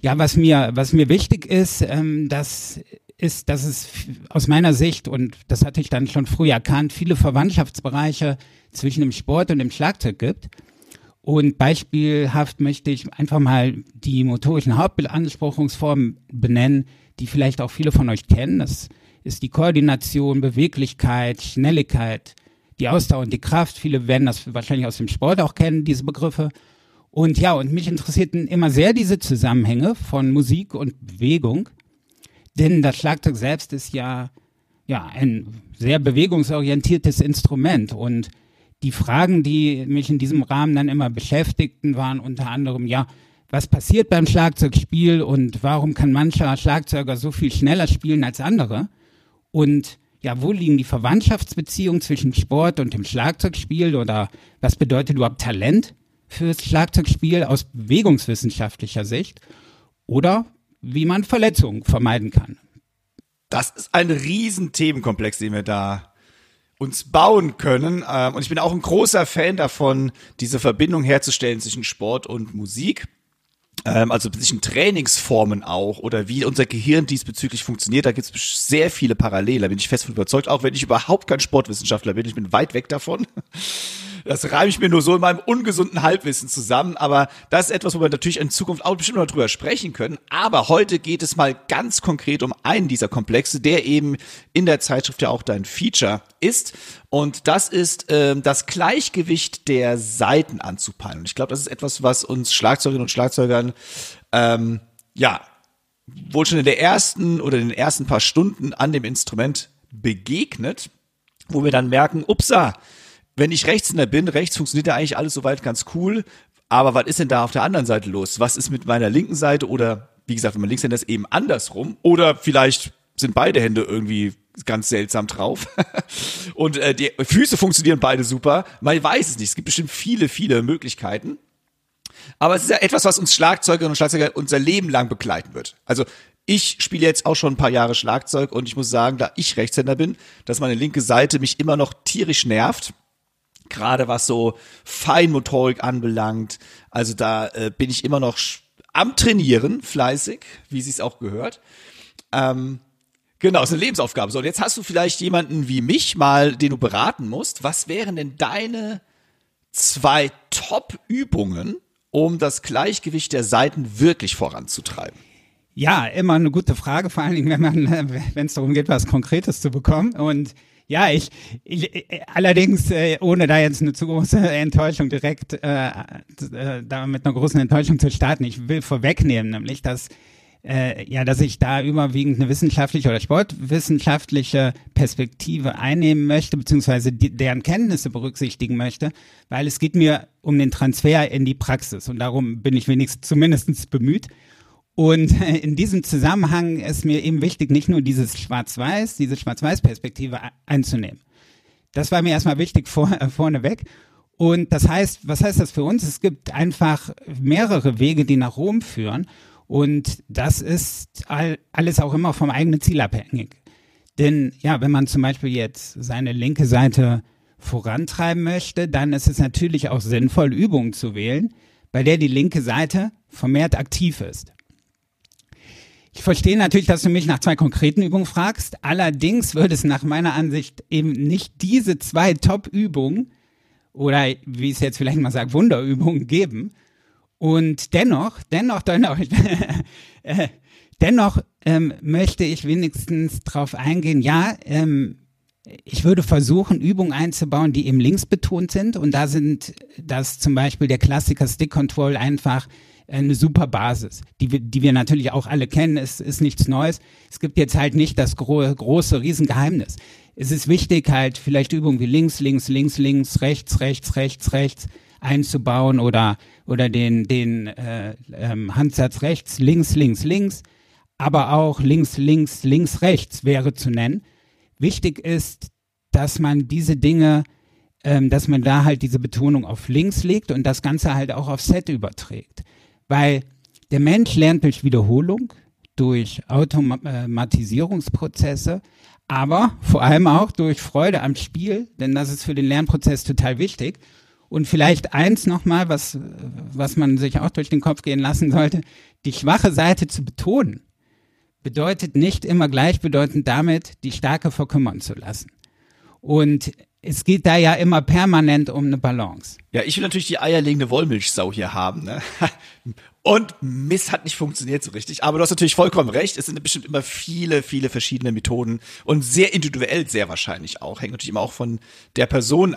ja, was mir, was mir wichtig ist, ähm, das ist, dass es aus meiner Sicht, und das hatte ich dann schon früh erkannt, viele Verwandtschaftsbereiche zwischen dem Sport und dem Schlagzeug gibt. Und beispielhaft möchte ich einfach mal die motorischen Hauptbeanspruchungsformen benennen, die vielleicht auch viele von euch kennen. Das ist die Koordination, Beweglichkeit, Schnelligkeit, die Ausdauer und die Kraft. Viele werden das wahrscheinlich aus dem Sport auch kennen, diese Begriffe. Und ja, und mich interessierten immer sehr diese Zusammenhänge von Musik und Bewegung. Denn das Schlagzeug selbst ist ja, ja, ein sehr bewegungsorientiertes Instrument. Und die Fragen, die mich in diesem Rahmen dann immer beschäftigten, waren unter anderem, ja, was passiert beim Schlagzeugspiel und warum kann mancher Schlagzeuger so viel schneller spielen als andere? Und ja, wo liegen die Verwandtschaftsbeziehungen zwischen Sport und dem Schlagzeugspiel oder was bedeutet überhaupt Talent fürs Schlagzeugspiel aus bewegungswissenschaftlicher Sicht? Oder wie man Verletzungen vermeiden kann. Das ist ein riesen Themenkomplex, den wir da uns bauen können. Ähm, und ich bin auch ein großer Fan davon, diese Verbindung herzustellen zwischen Sport und Musik. Ähm, also zwischen Trainingsformen auch oder wie unser Gehirn diesbezüglich funktioniert, da gibt es sehr viele Parallele, da bin ich fest von überzeugt, auch wenn ich überhaupt kein Sportwissenschaftler bin, ich bin weit weg davon. Das reime ich mir nur so in meinem ungesunden Halbwissen zusammen, aber das ist etwas, wo wir natürlich in Zukunft auch bestimmt noch drüber sprechen können. Aber heute geht es mal ganz konkret um einen dieser Komplexe, der eben in der Zeitschrift ja auch dein Feature ist. Und das ist ähm, das Gleichgewicht der Seiten anzupeilen. Und ich glaube, das ist etwas, was uns Schlagzeugerinnen und Schlagzeugern ähm, ja wohl schon in der ersten oder in den ersten paar Stunden an dem Instrument begegnet, wo wir dann merken, upsa, wenn ich Rechtshänder bin, rechts funktioniert ja eigentlich alles soweit ganz cool, aber was ist denn da auf der anderen Seite los? Was ist mit meiner linken Seite oder wie gesagt, wenn man Linkshänder ist, eben andersrum oder vielleicht sind beide Hände irgendwie ganz seltsam drauf. und äh, die Füße funktionieren beide super. Man weiß es nicht. Es gibt bestimmt viele, viele Möglichkeiten. Aber es ist ja etwas, was uns Schlagzeugerinnen und Schlagzeuger unser Leben lang begleiten wird. Also ich spiele jetzt auch schon ein paar Jahre Schlagzeug und ich muss sagen, da ich Rechtshänder bin, dass meine linke Seite mich immer noch tierisch nervt gerade was so Feinmotorik anbelangt. Also da äh, bin ich immer noch am Trainieren, fleißig, wie sie es auch gehört. Ähm, genau, ist eine Lebensaufgabe. So, und jetzt hast du vielleicht jemanden wie mich mal, den du beraten musst. Was wären denn deine zwei Top-Übungen, um das Gleichgewicht der Seiten wirklich voranzutreiben? Ja, immer eine gute Frage, vor allen Dingen, wenn man, wenn es darum geht, was Konkretes zu bekommen. Und ja, ich, ich allerdings, äh, ohne da jetzt eine zu große Enttäuschung direkt äh, äh, da mit einer großen Enttäuschung zu starten, ich will vorwegnehmen, nämlich, dass äh, ja, dass ich da überwiegend eine wissenschaftliche oder sportwissenschaftliche Perspektive einnehmen möchte, beziehungsweise die, deren Kenntnisse berücksichtigen möchte, weil es geht mir um den Transfer in die Praxis und darum bin ich wenigstens zumindestens bemüht. Und in diesem Zusammenhang ist mir eben wichtig, nicht nur dieses Schwarz-Weiß, diese Schwarz-Weiß-Perspektive einzunehmen. Das war mir erstmal wichtig vor, äh, vorneweg. Und das heißt, was heißt das für uns? Es gibt einfach mehrere Wege, die nach Rom führen. Und das ist all, alles auch immer vom eigenen Ziel abhängig. Denn ja, wenn man zum Beispiel jetzt seine linke Seite vorantreiben möchte, dann ist es natürlich auch sinnvoll, Übungen zu wählen, bei der die linke Seite vermehrt aktiv ist. Ich verstehe natürlich, dass du mich nach zwei konkreten Übungen fragst. Allerdings würde es nach meiner Ansicht eben nicht diese zwei Top-Übungen oder wie es jetzt vielleicht mal sagt, Wunderübungen geben. Und dennoch, dennoch, dennoch, äh, dennoch ähm, möchte ich wenigstens darauf eingehen, ja, ähm, ich würde versuchen, Übungen einzubauen, die eben linksbetont sind. Und da sind das zum Beispiel der Klassiker Stick Control einfach eine super Basis, die wir, die wir natürlich auch alle kennen. Es ist nichts Neues. Es gibt jetzt halt nicht das gro große Riesengeheimnis. Es ist wichtig, halt vielleicht Übungen wie links, links, links, links, rechts, rechts, rechts, rechts einzubauen oder oder den den äh, ähm, Handsatz rechts, links, links, links, aber auch links, links, links, rechts wäre zu nennen. Wichtig ist, dass man diese Dinge ähm, dass man da halt diese Betonung auf links legt und das Ganze halt auch auf Set überträgt. Weil der Mensch lernt durch Wiederholung, durch Automatisierungsprozesse, aber vor allem auch durch Freude am Spiel, denn das ist für den Lernprozess total wichtig. Und vielleicht eins nochmal, was, was man sich auch durch den Kopf gehen lassen sollte, die schwache Seite zu betonen, bedeutet nicht immer gleichbedeutend damit, die starke verkümmern zu lassen. Und es geht da ja immer permanent um eine Balance. Ja, ich will natürlich die eierlegende Wollmilchsau hier haben. Ne? Und Miss hat nicht funktioniert so richtig. Aber du hast natürlich vollkommen recht. Es sind bestimmt immer viele, viele verschiedene Methoden und sehr individuell sehr wahrscheinlich auch. Hängt natürlich immer auch von der Person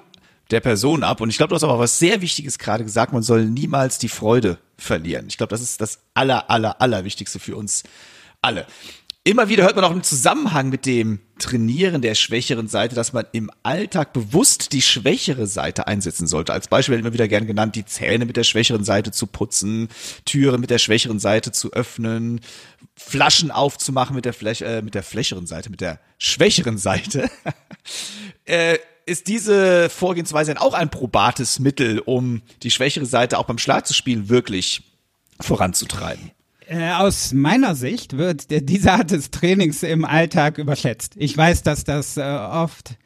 der Person ab. Und ich glaube, du hast aber was sehr Wichtiges gerade gesagt. Man soll niemals die Freude verlieren. Ich glaube, das ist das aller, aller, aller Wichtigste für uns alle. Immer wieder hört man auch im Zusammenhang mit dem Trainieren der schwächeren Seite, dass man im Alltag bewusst die schwächere Seite einsetzen sollte. Als Beispiel wird immer wieder gern genannt, die Zähne mit der schwächeren Seite zu putzen, Türen mit der schwächeren Seite zu öffnen, Flaschen aufzumachen mit der, Flech, äh, mit der flächeren Seite, mit der schwächeren Seite. äh, ist diese Vorgehensweise auch ein probates Mittel, um die schwächere Seite auch beim Schlag zu spielen wirklich voranzutreiben? Äh, aus meiner Sicht wird diese Art des Trainings im Alltag überschätzt. Ich weiß, dass das äh, oft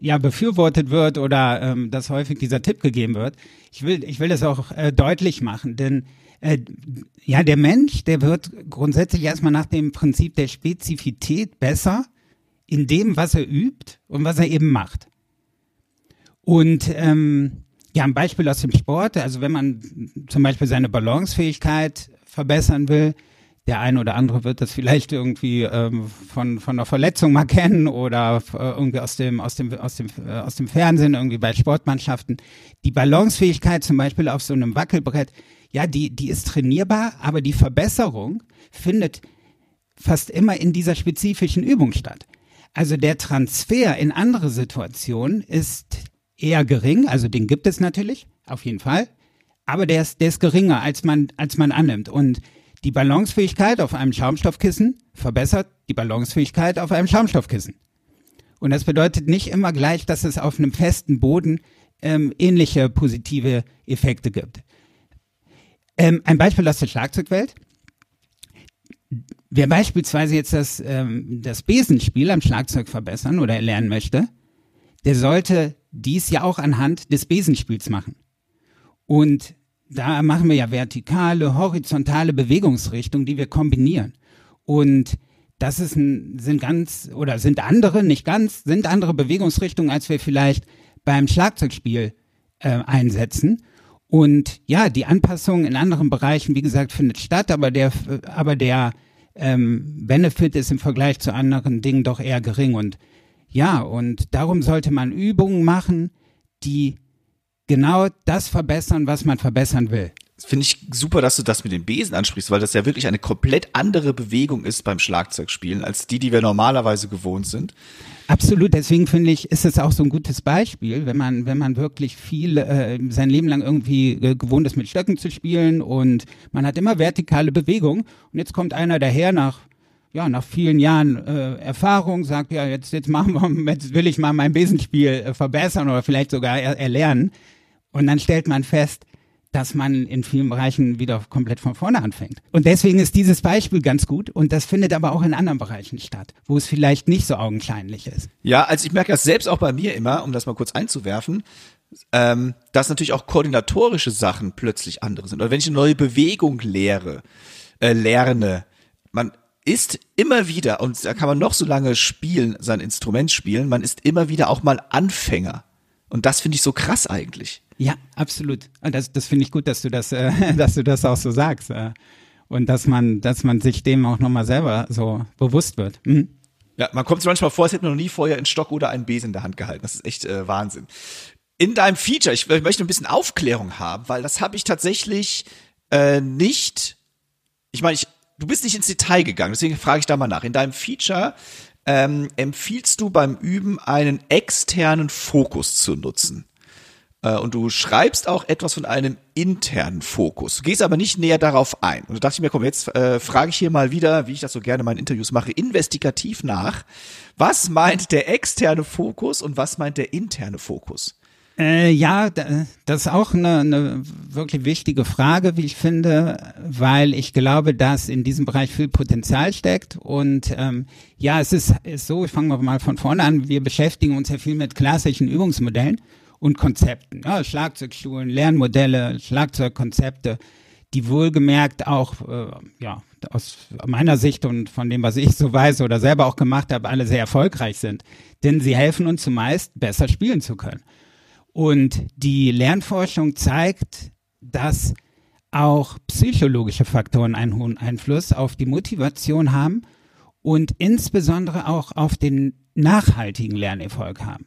ja befürwortet wird oder ähm, dass häufig dieser Tipp gegeben wird. Ich will, ich will das auch äh, deutlich machen, denn äh, ja, der Mensch, der wird grundsätzlich erstmal nach dem Prinzip der Spezifität besser in dem, was er übt und was er eben macht. Und ähm, ja, ein Beispiel aus dem Sport, also wenn man zum Beispiel seine Balancefähigkeit verbessern will, der eine oder andere wird das vielleicht irgendwie ähm, von von einer Verletzung mal kennen oder äh, irgendwie aus dem aus dem aus dem äh, aus dem Fernsehen irgendwie bei Sportmannschaften. Die Balancefähigkeit zum Beispiel auf so einem Wackelbrett, ja, die die ist trainierbar, aber die Verbesserung findet fast immer in dieser spezifischen Übung statt. Also der Transfer in andere Situationen ist eher gering, also den gibt es natürlich, auf jeden Fall, aber der ist, der ist geringer, als man, als man annimmt. Und die Balancefähigkeit auf einem Schaumstoffkissen verbessert die Balancefähigkeit auf einem Schaumstoffkissen. Und das bedeutet nicht immer gleich, dass es auf einem festen Boden ähm, ähnliche positive Effekte gibt. Ähm, ein Beispiel aus der Schlagzeugwelt. Wer beispielsweise jetzt das, ähm, das Besenspiel am Schlagzeug verbessern oder erlernen möchte, der sollte dies ja auch anhand des Besenspiels machen. Und da machen wir ja vertikale, horizontale Bewegungsrichtungen, die wir kombinieren. Und das ist ein, sind ganz, oder sind andere, nicht ganz, sind andere Bewegungsrichtungen, als wir vielleicht beim Schlagzeugspiel äh, einsetzen. Und ja, die Anpassung in anderen Bereichen, wie gesagt, findet statt, aber der, aber der ähm, Benefit ist im Vergleich zu anderen Dingen doch eher gering. Und ja, und darum sollte man Übungen machen, die genau das verbessern, was man verbessern will. Finde ich super, dass du das mit dem Besen ansprichst, weil das ja wirklich eine komplett andere Bewegung ist beim Schlagzeugspielen als die, die wir normalerweise gewohnt sind. Absolut, deswegen finde ich, ist es auch so ein gutes Beispiel, wenn man, wenn man wirklich viel äh, sein Leben lang irgendwie äh, gewohnt ist, mit Stöcken zu spielen und man hat immer vertikale Bewegung und jetzt kommt einer daher nach ja, nach vielen Jahren äh, Erfahrung sagt, ja, jetzt, jetzt machen wir, jetzt will ich mal mein Besenspiel äh, verbessern oder vielleicht sogar er, erlernen. Und dann stellt man fest, dass man in vielen Bereichen wieder komplett von vorne anfängt. Und deswegen ist dieses Beispiel ganz gut und das findet aber auch in anderen Bereichen statt, wo es vielleicht nicht so augenscheinlich ist. Ja, also ich merke das selbst auch bei mir immer, um das mal kurz einzuwerfen, ähm, dass natürlich auch koordinatorische Sachen plötzlich andere sind. Oder wenn ich eine neue Bewegung lehre, äh, lerne, man ist immer wieder, und da kann man noch so lange spielen, sein Instrument spielen, man ist immer wieder auch mal Anfänger. Und das finde ich so krass eigentlich. Ja, absolut. Das, das finde ich gut, dass du das, äh, dass du das auch so sagst. Äh, und dass man, dass man sich dem auch nochmal selber so bewusst wird. Mhm. Ja, man kommt sich manchmal vor, als hätte man noch nie vorher einen Stock oder einen Besen in der Hand gehalten. Das ist echt äh, Wahnsinn. In deinem Feature, ich, ich möchte ein bisschen Aufklärung haben, weil das habe ich tatsächlich äh, nicht. Ich meine, ich, du bist nicht ins Detail gegangen, deswegen frage ich da mal nach. In deinem Feature ähm, empfiehlst du beim Üben einen externen Fokus zu nutzen. Äh, und du schreibst auch etwas von einem internen Fokus. Du gehst aber nicht näher darauf ein. Und da dachte ich mir, komm, jetzt äh, frage ich hier mal wieder, wie ich das so gerne in meinen Interviews mache, investigativ nach. Was meint der externe Fokus und was meint der interne Fokus? Äh, ja, das ist auch eine, eine wirklich wichtige Frage, wie ich finde, weil ich glaube, dass in diesem Bereich viel Potenzial steckt. Und ähm, ja, es ist, ist so, ich fange mal von vorne an, wir beschäftigen uns ja viel mit klassischen Übungsmodellen und Konzepten. Ja, Schlagzeugschulen, Lernmodelle, Schlagzeugkonzepte, die wohlgemerkt auch äh, ja, aus meiner Sicht und von dem, was ich so weiß oder selber auch gemacht habe, alle sehr erfolgreich sind. Denn sie helfen uns zumeist, besser spielen zu können. Und die Lernforschung zeigt, dass auch psychologische Faktoren einen hohen Einfluss auf die Motivation haben und insbesondere auch auf den nachhaltigen Lernerfolg haben.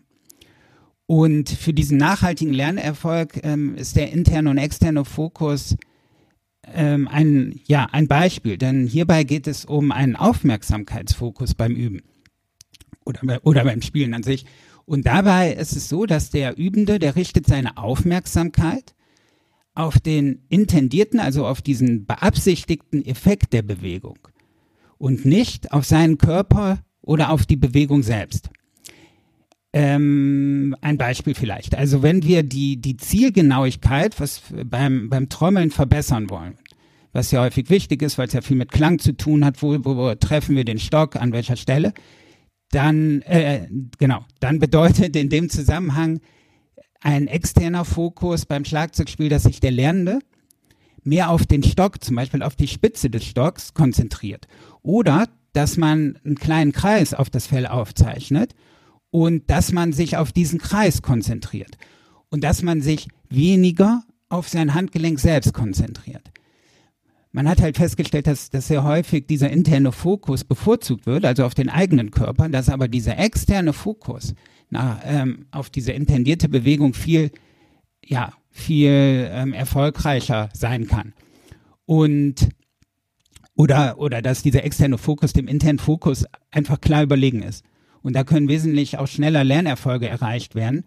Und für diesen nachhaltigen Lernerfolg ähm, ist der interne und externe Fokus ähm, ein, ja, ein Beispiel, denn hierbei geht es um einen Aufmerksamkeitsfokus beim Üben oder, oder beim Spielen an sich. Und dabei ist es so, dass der Übende, der richtet seine Aufmerksamkeit auf den intendierten, also auf diesen beabsichtigten Effekt der Bewegung und nicht auf seinen Körper oder auf die Bewegung selbst. Ähm, ein Beispiel vielleicht. Also wenn wir die, die Zielgenauigkeit was beim, beim Trommeln verbessern wollen, was ja häufig wichtig ist, weil es ja viel mit Klang zu tun hat, wo, wo, wo treffen wir den Stock, an welcher Stelle, dann, äh, genau, dann bedeutet in dem Zusammenhang ein externer Fokus beim Schlagzeugspiel, dass sich der Lernende mehr auf den Stock, zum Beispiel auf die Spitze des Stocks konzentriert. Oder dass man einen kleinen Kreis auf das Fell aufzeichnet und dass man sich auf diesen Kreis konzentriert und dass man sich weniger auf sein Handgelenk selbst konzentriert. Man hat halt festgestellt, dass, dass sehr häufig dieser interne Fokus bevorzugt wird, also auf den eigenen Körper, dass aber dieser externe Fokus na, ähm, auf diese intendierte Bewegung viel, ja, viel ähm, erfolgreicher sein kann. Und oder, oder dass dieser externe Fokus dem internen Fokus einfach klar überlegen ist. Und da können wesentlich auch schneller Lernerfolge erreicht werden.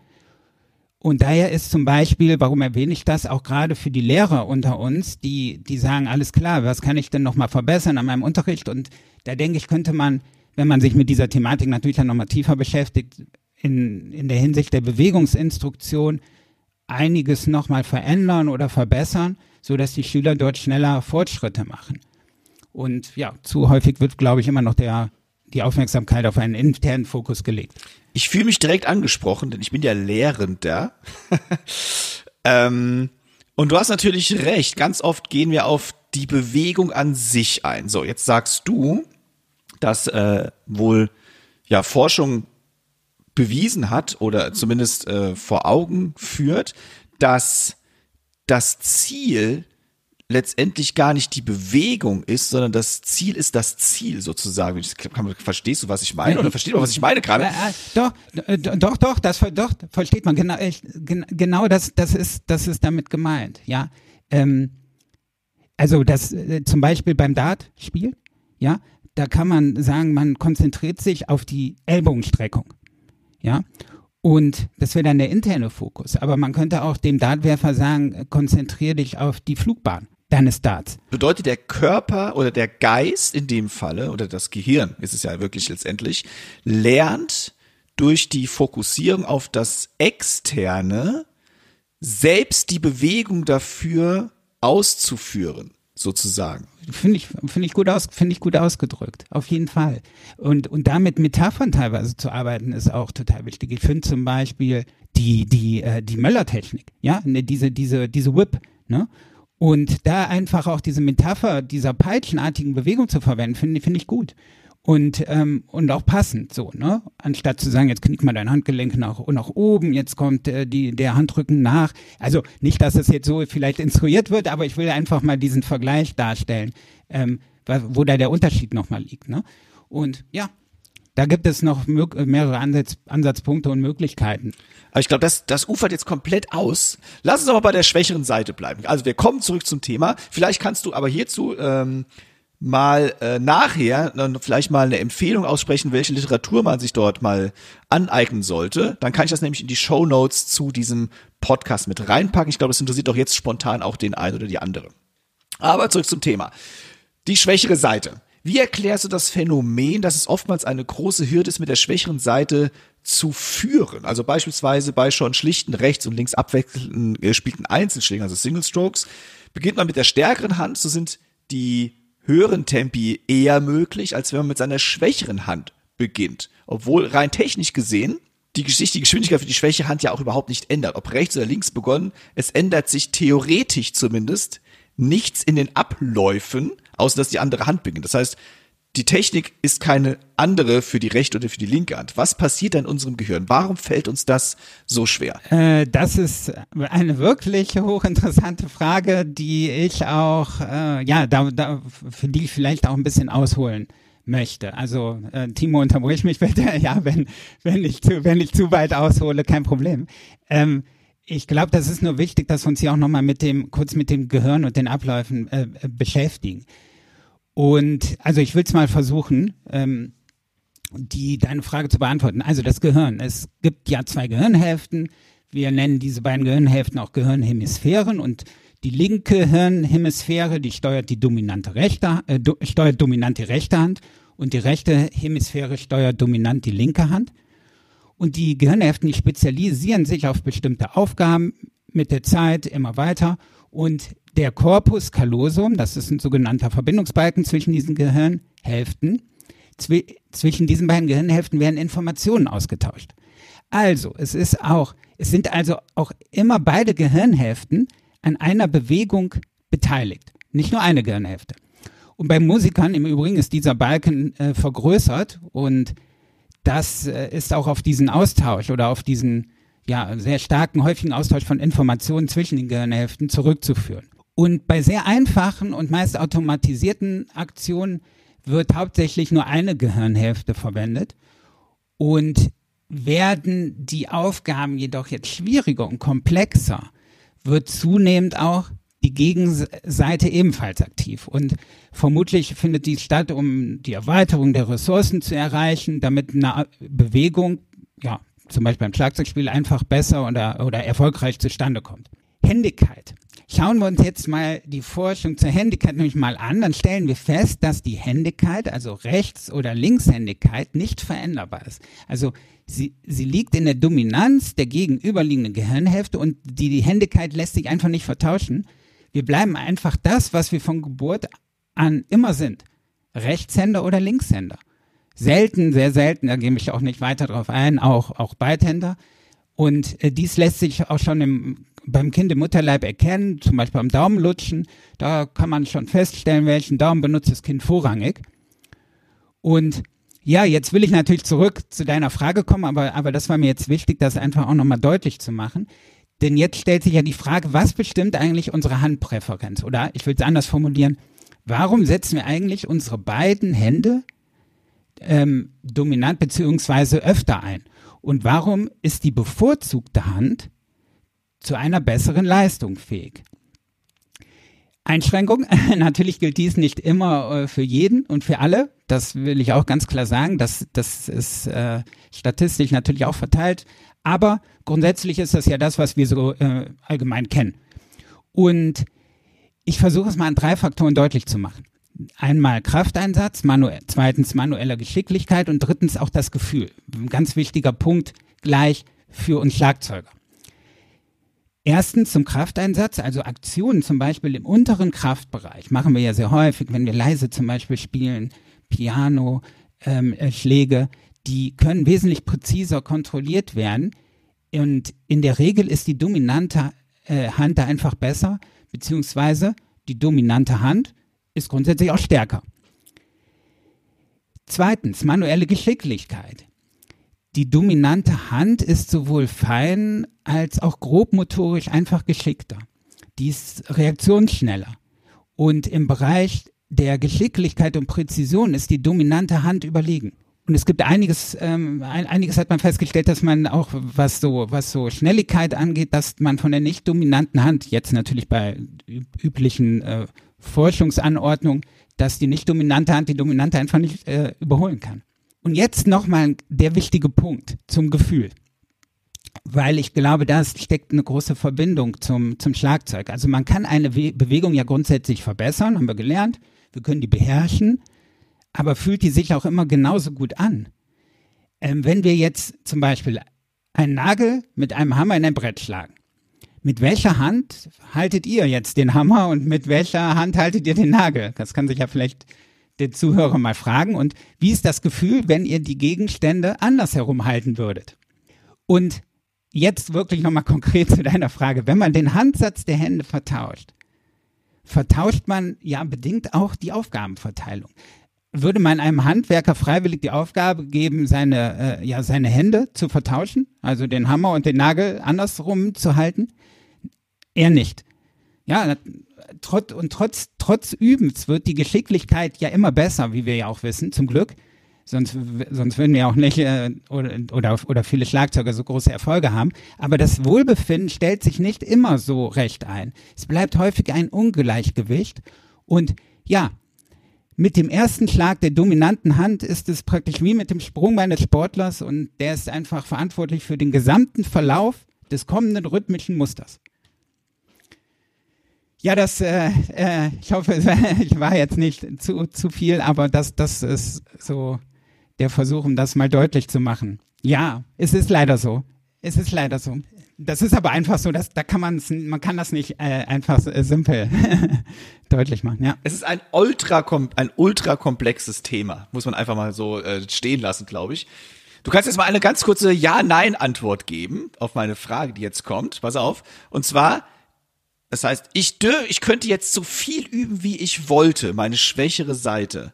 Und daher ist zum Beispiel, warum erwähne ich das, auch gerade für die Lehrer unter uns, die, die sagen, alles klar, was kann ich denn nochmal verbessern an meinem Unterricht? Und da denke ich, könnte man, wenn man sich mit dieser Thematik natürlich dann nochmal tiefer beschäftigt, in, in der Hinsicht der Bewegungsinstruktion einiges nochmal verändern oder verbessern, so dass die Schüler dort schneller Fortschritte machen. Und ja, zu häufig wird, glaube ich, immer noch der, die Aufmerksamkeit auf einen internen Fokus gelegt. Ich fühle mich direkt angesprochen, denn ich bin ja Lehrender. ähm, und du hast natürlich recht. Ganz oft gehen wir auf die Bewegung an sich ein. So, jetzt sagst du, dass äh, wohl ja Forschung bewiesen hat oder zumindest äh, vor Augen führt, dass das Ziel letztendlich gar nicht die Bewegung ist, sondern das Ziel ist das Ziel sozusagen. verstehst du, was ich meine? Oder versteht man, was ich meine gerade? Äh, äh, doch, äh, doch, doch, das doch, versteht man. Genau, genau das, das ist, das ist damit gemeint. Ja, ähm, also das äh, zum Beispiel beim Dart-Spiel, ja, da kann man sagen, man konzentriert sich auf die Ellbogenstreckung. Ja, und das wäre dann der interne Fokus. Aber man könnte auch dem Dartwerfer sagen, konzentriere dich auf die Flugbahn deines Darts. Bedeutet der Körper oder der Geist in dem Falle oder das Gehirn ist es ja wirklich letztendlich, lernt durch die Fokussierung auf das Externe selbst die Bewegung dafür auszuführen sozusagen. Finde ich, finde ich gut aus, finde ich gut ausgedrückt. Auf jeden Fall. Und, und damit Metaphern teilweise zu arbeiten ist auch total wichtig. Ich finde zum Beispiel die, die, äh, die Möller-Technik, ja, ne, diese, diese, diese Whip, ne? Und da einfach auch diese Metapher dieser peitschenartigen Bewegung zu verwenden, finde finde ich gut. Und, ähm, und auch passend so, ne? Anstatt zu sagen, jetzt knickt mal dein Handgelenk nach, nach oben, jetzt kommt äh, die, der Handrücken nach. Also nicht, dass es jetzt so vielleicht instruiert wird, aber ich will einfach mal diesen Vergleich darstellen, ähm, wo da der Unterschied nochmal liegt. Ne? Und ja, da gibt es noch mehrere Ansatz, Ansatzpunkte und Möglichkeiten. Aber ich glaube, das, das ufert jetzt komplett aus. Lass uns aber bei der schwächeren Seite bleiben. Also wir kommen zurück zum Thema. Vielleicht kannst du aber hierzu ähm, mal äh, nachher dann vielleicht mal eine Empfehlung aussprechen, welche Literatur man sich dort mal aneignen sollte. Dann kann ich das nämlich in die Show Notes zu diesem Podcast mit reinpacken. Ich glaube, das interessiert doch jetzt spontan auch den einen oder die andere. Aber zurück zum Thema. Die schwächere Seite. Wie erklärst du das Phänomen, dass es oftmals eine große Hürde ist, mit der schwächeren Seite zu führen? Also beispielsweise bei schon schlichten rechts und links abwechselnd gespielten Einzelschlägen, also Single Strokes, beginnt man mit der stärkeren Hand, so sind die höheren Tempi eher möglich, als wenn man mit seiner schwächeren Hand beginnt. Obwohl rein technisch gesehen die, sich die Geschwindigkeit für die schwäche Hand ja auch überhaupt nicht ändert. Ob rechts oder links begonnen, es ändert sich theoretisch zumindest nichts in den Abläufen, außer dass die andere Hand beginnt. Das heißt, die Technik ist keine andere für die rechte oder für die linke Hand. Was passiert da in unserem Gehirn? Warum fällt uns das so schwer? Äh, das ist eine wirklich hochinteressante Frage, die ich auch, äh, ja, da, da, für die ich vielleicht auch ein bisschen ausholen möchte. Also äh, Timo, unterbrich mich bitte. Ja, wenn, wenn, ich zu, wenn ich zu weit aushole, kein Problem. Ähm, ich glaube, das ist nur wichtig, dass wir uns hier auch nochmal mit dem, kurz mit dem Gehirn und den Abläufen äh, beschäftigen. Und also ich will es mal versuchen, ähm, die deine Frage zu beantworten. Also das Gehirn. Es gibt ja zwei Gehirnhälften. Wir nennen diese beiden Gehirnhälften auch Gehirnhemisphären und die linke Hirnhemisphäre, die steuert die dominante rechte, äh, steuert dominant die rechte Hand und die rechte Hemisphäre steuert dominant die linke Hand. Und die Gehirnhälften, spezialisieren sich auf bestimmte Aufgaben mit der Zeit immer weiter und der Corpus callosum, das ist ein sogenannter Verbindungsbalken zwischen diesen Gehirnhälften, zw zwischen diesen beiden Gehirnhälften werden Informationen ausgetauscht. Also, es ist auch, es sind also auch immer beide Gehirnhälften an einer Bewegung beteiligt. Nicht nur eine Gehirnhälfte. Und bei Musikern im Übrigen ist dieser Balken äh, vergrößert und das äh, ist auch auf diesen Austausch oder auf diesen ja, sehr starken, häufigen Austausch von Informationen zwischen den Gehirnhälften zurückzuführen. Und bei sehr einfachen und meist automatisierten Aktionen wird hauptsächlich nur eine Gehirnhälfte verwendet. Und werden die Aufgaben jedoch jetzt schwieriger und komplexer, wird zunehmend auch die Gegenseite ebenfalls aktiv. Und vermutlich findet dies statt, um die Erweiterung der Ressourcen zu erreichen, damit eine Bewegung, ja, zum Beispiel beim Schlagzeugspiel einfach besser oder, oder erfolgreich zustande kommt. Händigkeit. Schauen wir uns jetzt mal die Forschung zur Händigkeit nämlich mal an, dann stellen wir fest, dass die Händigkeit, also Rechts- oder Linkshändigkeit, nicht veränderbar ist. Also sie, sie liegt in der Dominanz der gegenüberliegenden Gehirnhälfte und die, die Händigkeit lässt sich einfach nicht vertauschen. Wir bleiben einfach das, was wir von Geburt an immer sind. Rechtshänder oder Linkshänder. Selten, sehr selten, da gehe ich auch nicht weiter drauf ein, auch, auch Beidhänder. Und äh, dies lässt sich auch schon im beim Kind im Mutterleib erkennen, zum Beispiel beim Daumenlutschen. Da kann man schon feststellen, welchen Daumen benutzt das Kind vorrangig. Und ja, jetzt will ich natürlich zurück zu deiner Frage kommen, aber, aber das war mir jetzt wichtig, das einfach auch nochmal deutlich zu machen. Denn jetzt stellt sich ja die Frage, was bestimmt eigentlich unsere Handpräferenz? Oder ich will es anders formulieren, warum setzen wir eigentlich unsere beiden Hände ähm, dominant beziehungsweise öfter ein? Und warum ist die bevorzugte Hand zu einer besseren Leistung fähig. Einschränkung, natürlich gilt dies nicht immer äh, für jeden und für alle. Das will ich auch ganz klar sagen. Das, das ist äh, statistisch natürlich auch verteilt. Aber grundsätzlich ist das ja das, was wir so äh, allgemein kennen. Und ich versuche es mal an drei Faktoren deutlich zu machen. Einmal Krafteinsatz, manu zweitens manuelle Geschicklichkeit und drittens auch das Gefühl. Ein ganz wichtiger Punkt gleich für uns Schlagzeuger. Erstens zum Krafteinsatz, also Aktionen zum Beispiel im unteren Kraftbereich machen wir ja sehr häufig, wenn wir leise zum Beispiel spielen, Piano, ähm, äh, Schläge, die können wesentlich präziser kontrolliert werden. Und in der Regel ist die dominante äh, Hand da einfach besser, beziehungsweise die dominante Hand ist grundsätzlich auch stärker. Zweitens, manuelle Geschicklichkeit. Die dominante Hand ist sowohl fein als auch grobmotorisch einfach geschickter. Die ist reaktionsschneller. Und im Bereich der Geschicklichkeit und Präzision ist die dominante Hand überlegen. Und es gibt einiges, ähm, einiges hat man festgestellt, dass man auch, was so, was so Schnelligkeit angeht, dass man von der nicht dominanten Hand, jetzt natürlich bei üblichen äh, Forschungsanordnungen, dass die nicht dominante Hand die dominante einfach nicht äh, überholen kann. Und jetzt nochmal der wichtige Punkt zum Gefühl. Weil ich glaube, da steckt eine große Verbindung zum, zum Schlagzeug. Also man kann eine We Bewegung ja grundsätzlich verbessern, haben wir gelernt. Wir können die beherrschen. Aber fühlt die sich auch immer genauso gut an? Ähm, wenn wir jetzt zum Beispiel einen Nagel mit einem Hammer in ein Brett schlagen. Mit welcher Hand haltet ihr jetzt den Hammer und mit welcher Hand haltet ihr den Nagel? Das kann sich ja vielleicht den Zuhörer mal fragen. Und wie ist das Gefühl, wenn ihr die Gegenstände andersherum halten würdet? Und jetzt wirklich nochmal konkret zu deiner Frage. Wenn man den Handsatz der Hände vertauscht, vertauscht man ja bedingt auch die Aufgabenverteilung. Würde man einem Handwerker freiwillig die Aufgabe geben, seine, äh, ja, seine Hände zu vertauschen, also den Hammer und den Nagel andersrum zu halten? Er nicht. Ja, trotz, und trotz, trotz Übens wird die Geschicklichkeit ja immer besser, wie wir ja auch wissen, zum Glück. Sonst, sonst würden wir auch nicht äh, oder, oder, oder viele Schlagzeuger so große Erfolge haben. Aber das Wohlbefinden stellt sich nicht immer so recht ein. Es bleibt häufig ein Ungleichgewicht. Und ja, mit dem ersten Schlag der dominanten Hand ist es praktisch wie mit dem Sprung meines Sportlers und der ist einfach verantwortlich für den gesamten Verlauf des kommenden rhythmischen Musters. Ja, das, äh, äh, ich hoffe, ich war jetzt nicht zu, zu viel, aber das, das ist so der Versuch, um das mal deutlich zu machen. Ja, es ist leider so. Es ist leider so. Das ist aber einfach so, dass da kann man man kann das nicht äh, einfach äh, simpel deutlich machen. Ja. Es ist ein ultra ein ultra komplexes Thema, muss man einfach mal so äh, stehen lassen, glaube ich. Du kannst jetzt mal eine ganz kurze Ja-Nein-Antwort geben auf meine Frage, die jetzt kommt. Pass auf. Und zwar, das heißt, ich dür ich könnte jetzt so viel üben, wie ich wollte, meine schwächere Seite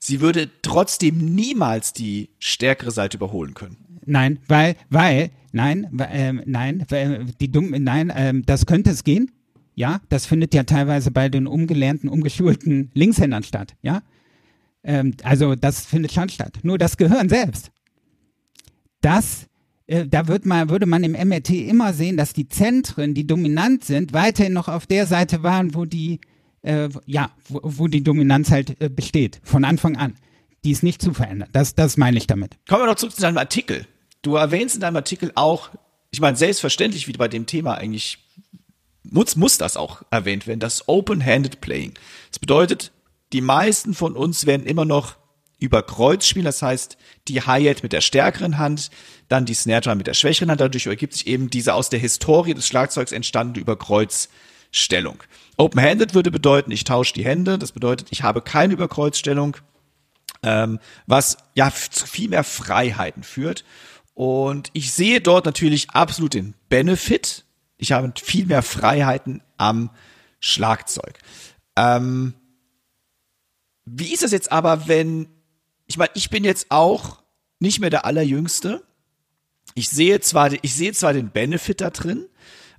sie würde trotzdem niemals die stärkere Seite überholen können. Nein, weil, weil, nein, äh, nein, weil, die dumm, nein, äh, das könnte es gehen. Ja, das findet ja teilweise bei den umgelernten, umgeschulten Linkshändern statt. Ja, ähm, also das findet schon statt. Nur das Gehirn selbst, das äh, da wird man, würde man im MRT immer sehen, dass die Zentren, die dominant sind, weiterhin noch auf der Seite waren, wo die äh, ja, wo, wo, die Dominanz halt äh, besteht, von Anfang an. Die ist nicht zu verändern. Das, das meine ich damit. Kommen wir noch zurück zu deinem Artikel. Du erwähnst in deinem Artikel auch, ich meine, selbstverständlich, wie bei dem Thema eigentlich muss, muss das auch erwähnt werden, das Open-Handed Playing. Das bedeutet, die meisten von uns werden immer noch über Kreuz spielen, das heißt, die Hi-Hat mit der stärkeren Hand, dann die Snare Drum mit der schwächeren Hand, dadurch ergibt sich eben diese aus der Historie des Schlagzeugs entstandene Überkreuzstellung. Open-handed würde bedeuten, ich tausche die Hände. Das bedeutet, ich habe keine Überkreuzstellung, ähm, was ja zu viel mehr Freiheiten führt. Und ich sehe dort natürlich absolut den Benefit. Ich habe viel mehr Freiheiten am Schlagzeug. Ähm, wie ist das jetzt aber, wenn, ich meine, ich bin jetzt auch nicht mehr der Allerjüngste. Ich sehe zwar, ich sehe zwar den Benefit da drin,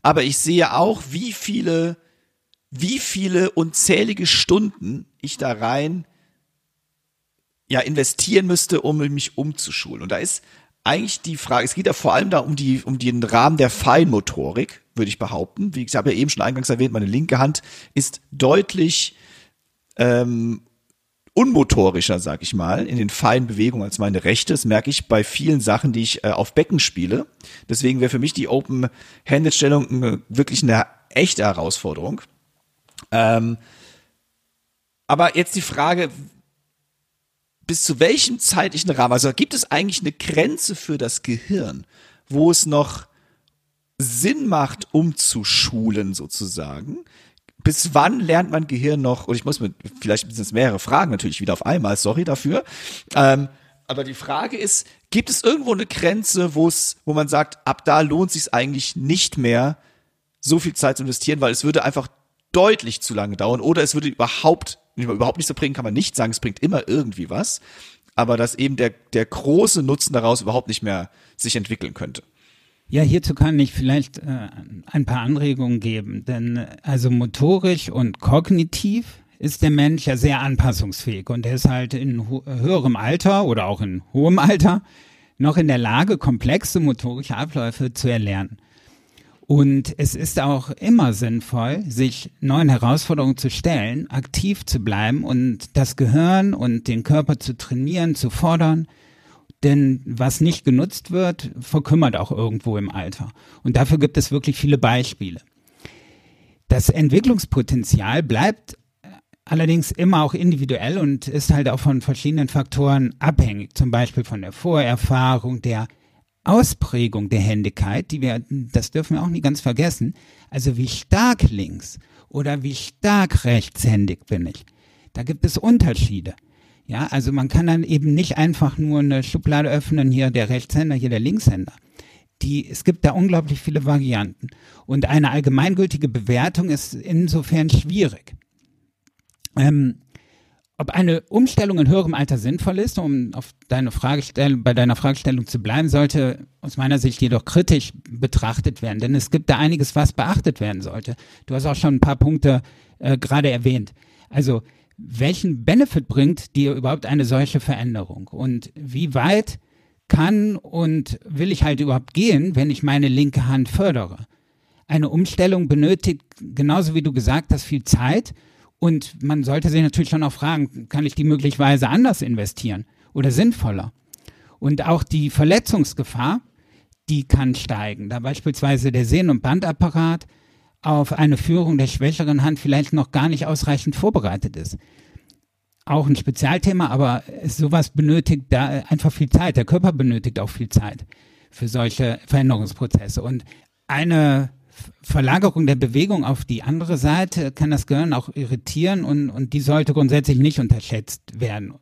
aber ich sehe auch, wie viele wie viele unzählige Stunden ich da rein ja investieren müsste, um mich umzuschulen. Und da ist eigentlich die Frage, es geht ja vor allem da um die um den Rahmen der Feinmotorik, würde ich behaupten. Wie ich habe ja eben schon eingangs erwähnt, meine linke Hand ist deutlich ähm, unmotorischer, sag ich mal, in den feinen Bewegungen als meine rechte. Das merke ich bei vielen Sachen, die ich äh, auf Becken spiele. Deswegen wäre für mich die Open-Handed-Stellung wirklich eine echte Herausforderung. Ähm, aber jetzt die Frage, bis zu welchem zeitlichen Rahmen, also gibt es eigentlich eine Grenze für das Gehirn, wo es noch Sinn macht, umzuschulen sozusagen? Bis wann lernt man Gehirn noch, und ich muss mir, vielleicht sind es mehrere Fragen natürlich wieder auf einmal, sorry dafür, ähm, aber die Frage ist, gibt es irgendwo eine Grenze, wo es, wo man sagt, ab da lohnt es sich eigentlich nicht mehr, so viel Zeit zu investieren, weil es würde einfach deutlich zu lange dauern oder es würde überhaupt, überhaupt nichts so bringen, kann man nicht sagen, es bringt immer irgendwie was, aber dass eben der, der große Nutzen daraus überhaupt nicht mehr sich entwickeln könnte. Ja, hierzu kann ich vielleicht äh, ein paar Anregungen geben, denn also motorisch und kognitiv ist der Mensch ja sehr anpassungsfähig und er ist halt in höherem Alter oder auch in hohem Alter noch in der Lage, komplexe motorische Abläufe zu erlernen. Und es ist auch immer sinnvoll, sich neuen Herausforderungen zu stellen, aktiv zu bleiben und das Gehirn und den Körper zu trainieren, zu fordern. Denn was nicht genutzt wird, verkümmert auch irgendwo im Alter. Und dafür gibt es wirklich viele Beispiele. Das Entwicklungspotenzial bleibt allerdings immer auch individuell und ist halt auch von verschiedenen Faktoren abhängig. Zum Beispiel von der Vorerfahrung, der Ausprägung der Händigkeit, die wir, das dürfen wir auch nie ganz vergessen, also wie stark links oder wie stark rechtshändig bin ich. Da gibt es Unterschiede. Ja, also man kann dann eben nicht einfach nur eine Schublade öffnen, hier der Rechtshänder, hier der Linkshänder. die, es gibt da unglaublich viele Varianten. Und eine allgemeingültige Bewertung ist insofern schwierig. Ähm, ob eine Umstellung in höherem Alter sinnvoll ist, um auf deine Fragestellung, bei deiner Fragestellung zu bleiben, sollte aus meiner Sicht jedoch kritisch betrachtet werden, denn es gibt da einiges, was beachtet werden sollte. Du hast auch schon ein paar Punkte äh, gerade erwähnt. Also, welchen Benefit bringt dir überhaupt eine solche Veränderung? Und wie weit kann und will ich halt überhaupt gehen, wenn ich meine linke Hand fördere? Eine Umstellung benötigt, genauso wie du gesagt hast, viel Zeit und man sollte sich natürlich schon auch fragen, kann ich die möglicherweise anders investieren oder sinnvoller? Und auch die Verletzungsgefahr, die kann steigen, da beispielsweise der Sehnen- und Bandapparat auf eine Führung der schwächeren Hand vielleicht noch gar nicht ausreichend vorbereitet ist. Auch ein Spezialthema, aber sowas benötigt da einfach viel Zeit. Der Körper benötigt auch viel Zeit für solche Veränderungsprozesse. Und eine Verlagerung der Bewegung auf die andere Seite kann das Gehirn auch irritieren und, und die sollte grundsätzlich nicht unterschätzt werden.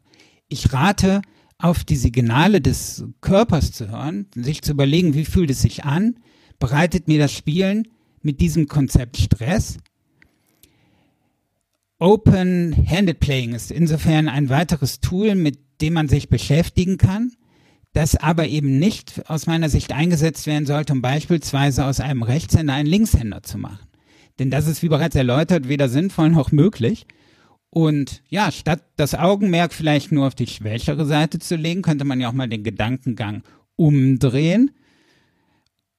Ich rate, auf die Signale des Körpers zu hören, sich zu überlegen, wie fühlt es sich an, bereitet mir das Spielen mit diesem Konzept Stress. Open-Handed Playing ist insofern ein weiteres Tool, mit dem man sich beschäftigen kann das aber eben nicht aus meiner Sicht eingesetzt werden sollte, um beispielsweise aus einem Rechtshänder einen Linkshänder zu machen. Denn das ist, wie bereits erläutert, weder sinnvoll noch möglich. Und ja, statt das Augenmerk vielleicht nur auf die schwächere Seite zu legen, könnte man ja auch mal den Gedankengang umdrehen.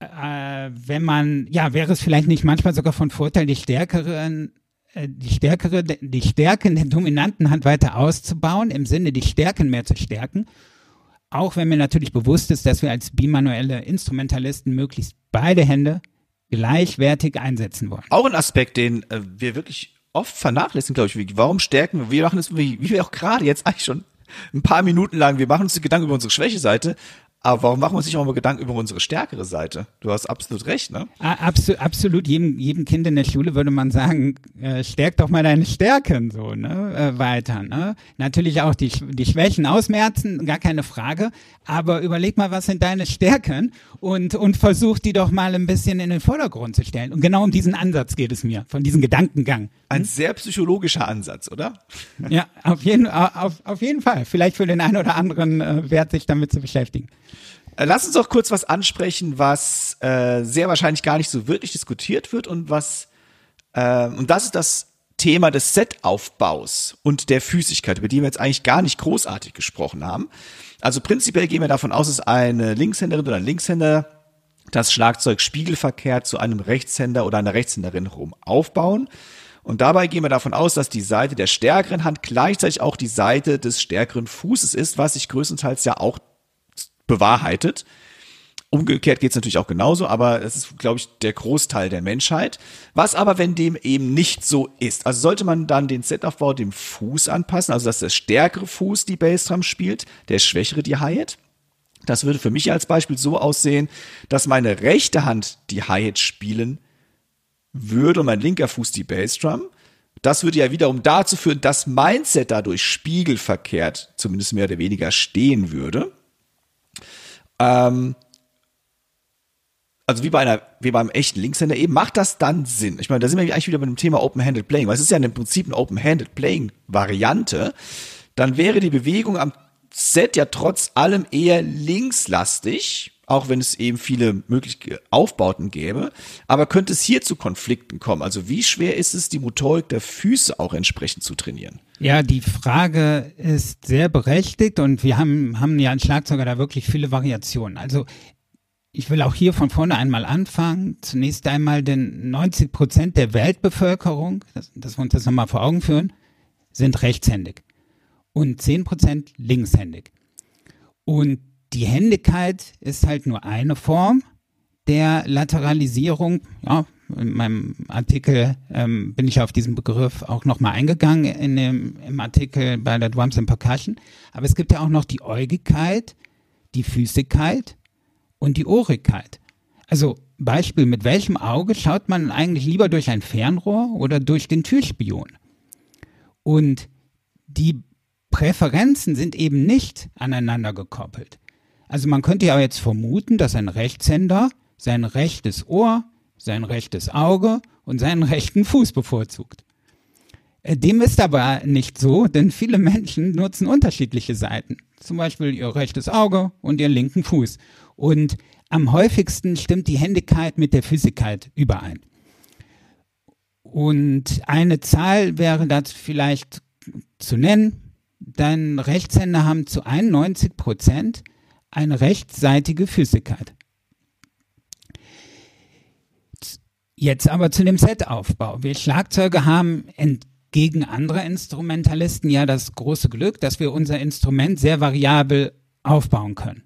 Äh, wenn man, ja, wäre es vielleicht nicht manchmal sogar von Vorteil, die stärkeren äh, die stärkere, die Stärken der dominanten Hand weiter auszubauen, im Sinne die Stärken mehr zu stärken auch wenn mir natürlich bewusst ist, dass wir als bimanuelle Instrumentalisten möglichst beide Hände gleichwertig einsetzen wollen. Auch ein Aspekt, den äh, wir wirklich oft vernachlässigen, glaube ich. Warum stärken wir? Wir machen es, wie, wie wir auch gerade jetzt eigentlich schon ein paar Minuten lang, wir machen uns Gedanken über unsere Schwächeseite, aber warum machen wir uns nicht auch mal Gedanken über unsere stärkere Seite? Du hast absolut recht, ne? Absolut, absolut. Jedem, jedem Kind in der Schule würde man sagen, äh, stärk doch mal deine Stärken so, ne? Äh, weiter, ne? Natürlich auch die, die Schwächen ausmerzen, gar keine Frage. Aber überleg mal, was sind deine Stärken und, und versuch die doch mal ein bisschen in den Vordergrund zu stellen. Und genau um diesen Ansatz geht es mir, von diesem Gedankengang. Ein sehr psychologischer Ansatz, oder? Ja, auf jeden, auf, auf jeden Fall. Vielleicht für den einen oder anderen äh, wert, sich damit zu beschäftigen. Äh, lass uns doch kurz was ansprechen, was äh, sehr wahrscheinlich gar nicht so wirklich diskutiert wird und was äh, und das ist das Thema des Setaufbaus und der Physigkeit, über die wir jetzt eigentlich gar nicht großartig gesprochen haben. Also prinzipiell gehen wir davon aus, dass eine Linkshänderin oder ein Linkshänder das Schlagzeug spiegelverkehrt zu einem Rechtshänder oder einer Rechtshänderin herum aufbauen. Und dabei gehen wir davon aus, dass die Seite der stärkeren Hand gleichzeitig auch die Seite des stärkeren Fußes ist, was sich größtenteils ja auch bewahrheitet. Umgekehrt geht es natürlich auch genauso, aber es ist, glaube ich, der Großteil der Menschheit. Was aber, wenn dem eben nicht so ist? Also sollte man dann den Setaufbau dem Fuß anpassen, also dass der stärkere Fuß die Bassdrum spielt, der schwächere die Hi-Hat? Das würde für mich als Beispiel so aussehen, dass meine rechte Hand die Hi-Hat spielen würde und mein linker Fuß die Bassdrum. Das würde ja wiederum dazu führen, dass mein Set dadurch spiegelverkehrt, zumindest mehr oder weniger, stehen würde. Ähm, also wie bei einer, wie beim echten Linkshänder eben, macht das dann Sinn? Ich meine, da sind wir eigentlich wieder bei dem Thema Open-Handed Playing, weil es ist ja im Prinzip eine Open-Handed Playing Variante. Dann wäre die Bewegung am Set ja trotz allem eher linkslastig, auch wenn es eben viele mögliche Aufbauten gäbe. Aber könnte es hier zu Konflikten kommen? Also wie schwer ist es, die Motorik der Füße auch entsprechend zu trainieren? Ja, die Frage ist sehr berechtigt und wir haben, haben ja ein Schlagzeuger da wirklich viele Variationen. Also ich will auch hier von vorne einmal anfangen. Zunächst einmal, denn 90 Prozent der Weltbevölkerung, dass, dass wir uns das nochmal vor Augen führen, sind rechtshändig und 10 Prozent linkshändig. Und die Händigkeit ist halt nur eine Form der Lateralisierung. Ja, in meinem Artikel ähm, bin ich auf diesen Begriff auch nochmal eingegangen in dem, im Artikel bei der Drums and Percussion. Aber es gibt ja auch noch die Äugigkeit, die Füßigkeit und die Ohrigkeit. Also Beispiel, mit welchem Auge schaut man eigentlich lieber durch ein Fernrohr oder durch den Türspion? Und die Präferenzen sind eben nicht aneinander gekoppelt. Also man könnte ja jetzt vermuten, dass ein Rechtshänder sein rechtes Ohr, sein rechtes Auge und seinen rechten Fuß bevorzugt. Äh, dem ist aber nicht so, denn viele Menschen nutzen unterschiedliche Seiten. Zum Beispiel ihr rechtes Auge und ihren linken Fuß. Und am häufigsten stimmt die Händigkeit mit der Physikkeit überein. Und eine Zahl wäre das vielleicht zu nennen. Denn Rechtshänder haben zu 91 Prozent eine rechtsseitige Physikkeit. Jetzt aber zu dem Setaufbau. Wir Schlagzeuge haben entgegen anderer Instrumentalisten ja das große Glück, dass wir unser Instrument sehr variabel aufbauen können.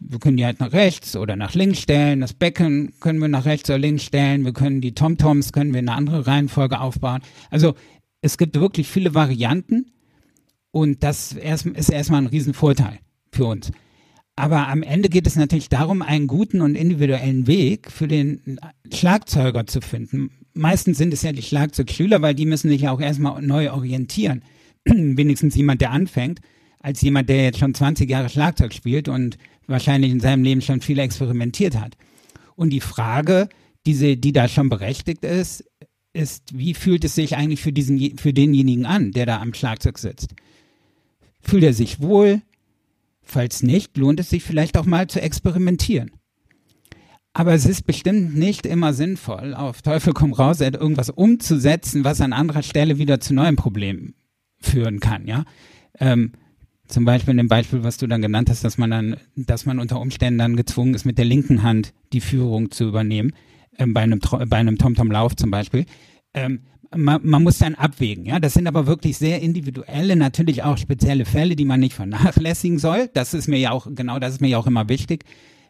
Wir können die halt nach rechts oder nach links stellen. Das Becken können wir nach rechts oder links stellen. Wir können die Tomtoms können wir in eine andere Reihenfolge aufbauen. Also es gibt wirklich viele Varianten und das ist erstmal ein Riesenvorteil für uns. Aber am Ende geht es natürlich darum, einen guten und individuellen Weg für den Schlagzeuger zu finden. Meistens sind es ja die Schlagzeugschüler, weil die müssen sich ja auch erstmal neu orientieren. Wenigstens jemand, der anfängt, als jemand, der jetzt schon 20 Jahre Schlagzeug spielt und wahrscheinlich in seinem Leben schon viel experimentiert hat. Und die Frage, diese, die da schon berechtigt ist, ist, wie fühlt es sich eigentlich für diesen, für denjenigen an, der da am Schlagzeug sitzt? Fühlt er sich wohl? Falls nicht, lohnt es sich vielleicht auch mal zu experimentieren. Aber es ist bestimmt nicht immer sinnvoll, auf Teufel komm raus, irgendwas umzusetzen, was an anderer Stelle wieder zu neuen Problemen führen kann, ja. Ähm, zum Beispiel in dem Beispiel, was du dann genannt hast, dass man dann, dass man unter Umständen dann gezwungen ist, mit der linken Hand die Führung zu übernehmen, ähm, bei einem, bei einem TomTom-Lauf zum Beispiel. Ähm, man, man muss dann abwägen, ja. Das sind aber wirklich sehr individuelle, natürlich auch spezielle Fälle, die man nicht vernachlässigen soll. Das ist mir ja auch, genau das ist mir ja auch immer wichtig.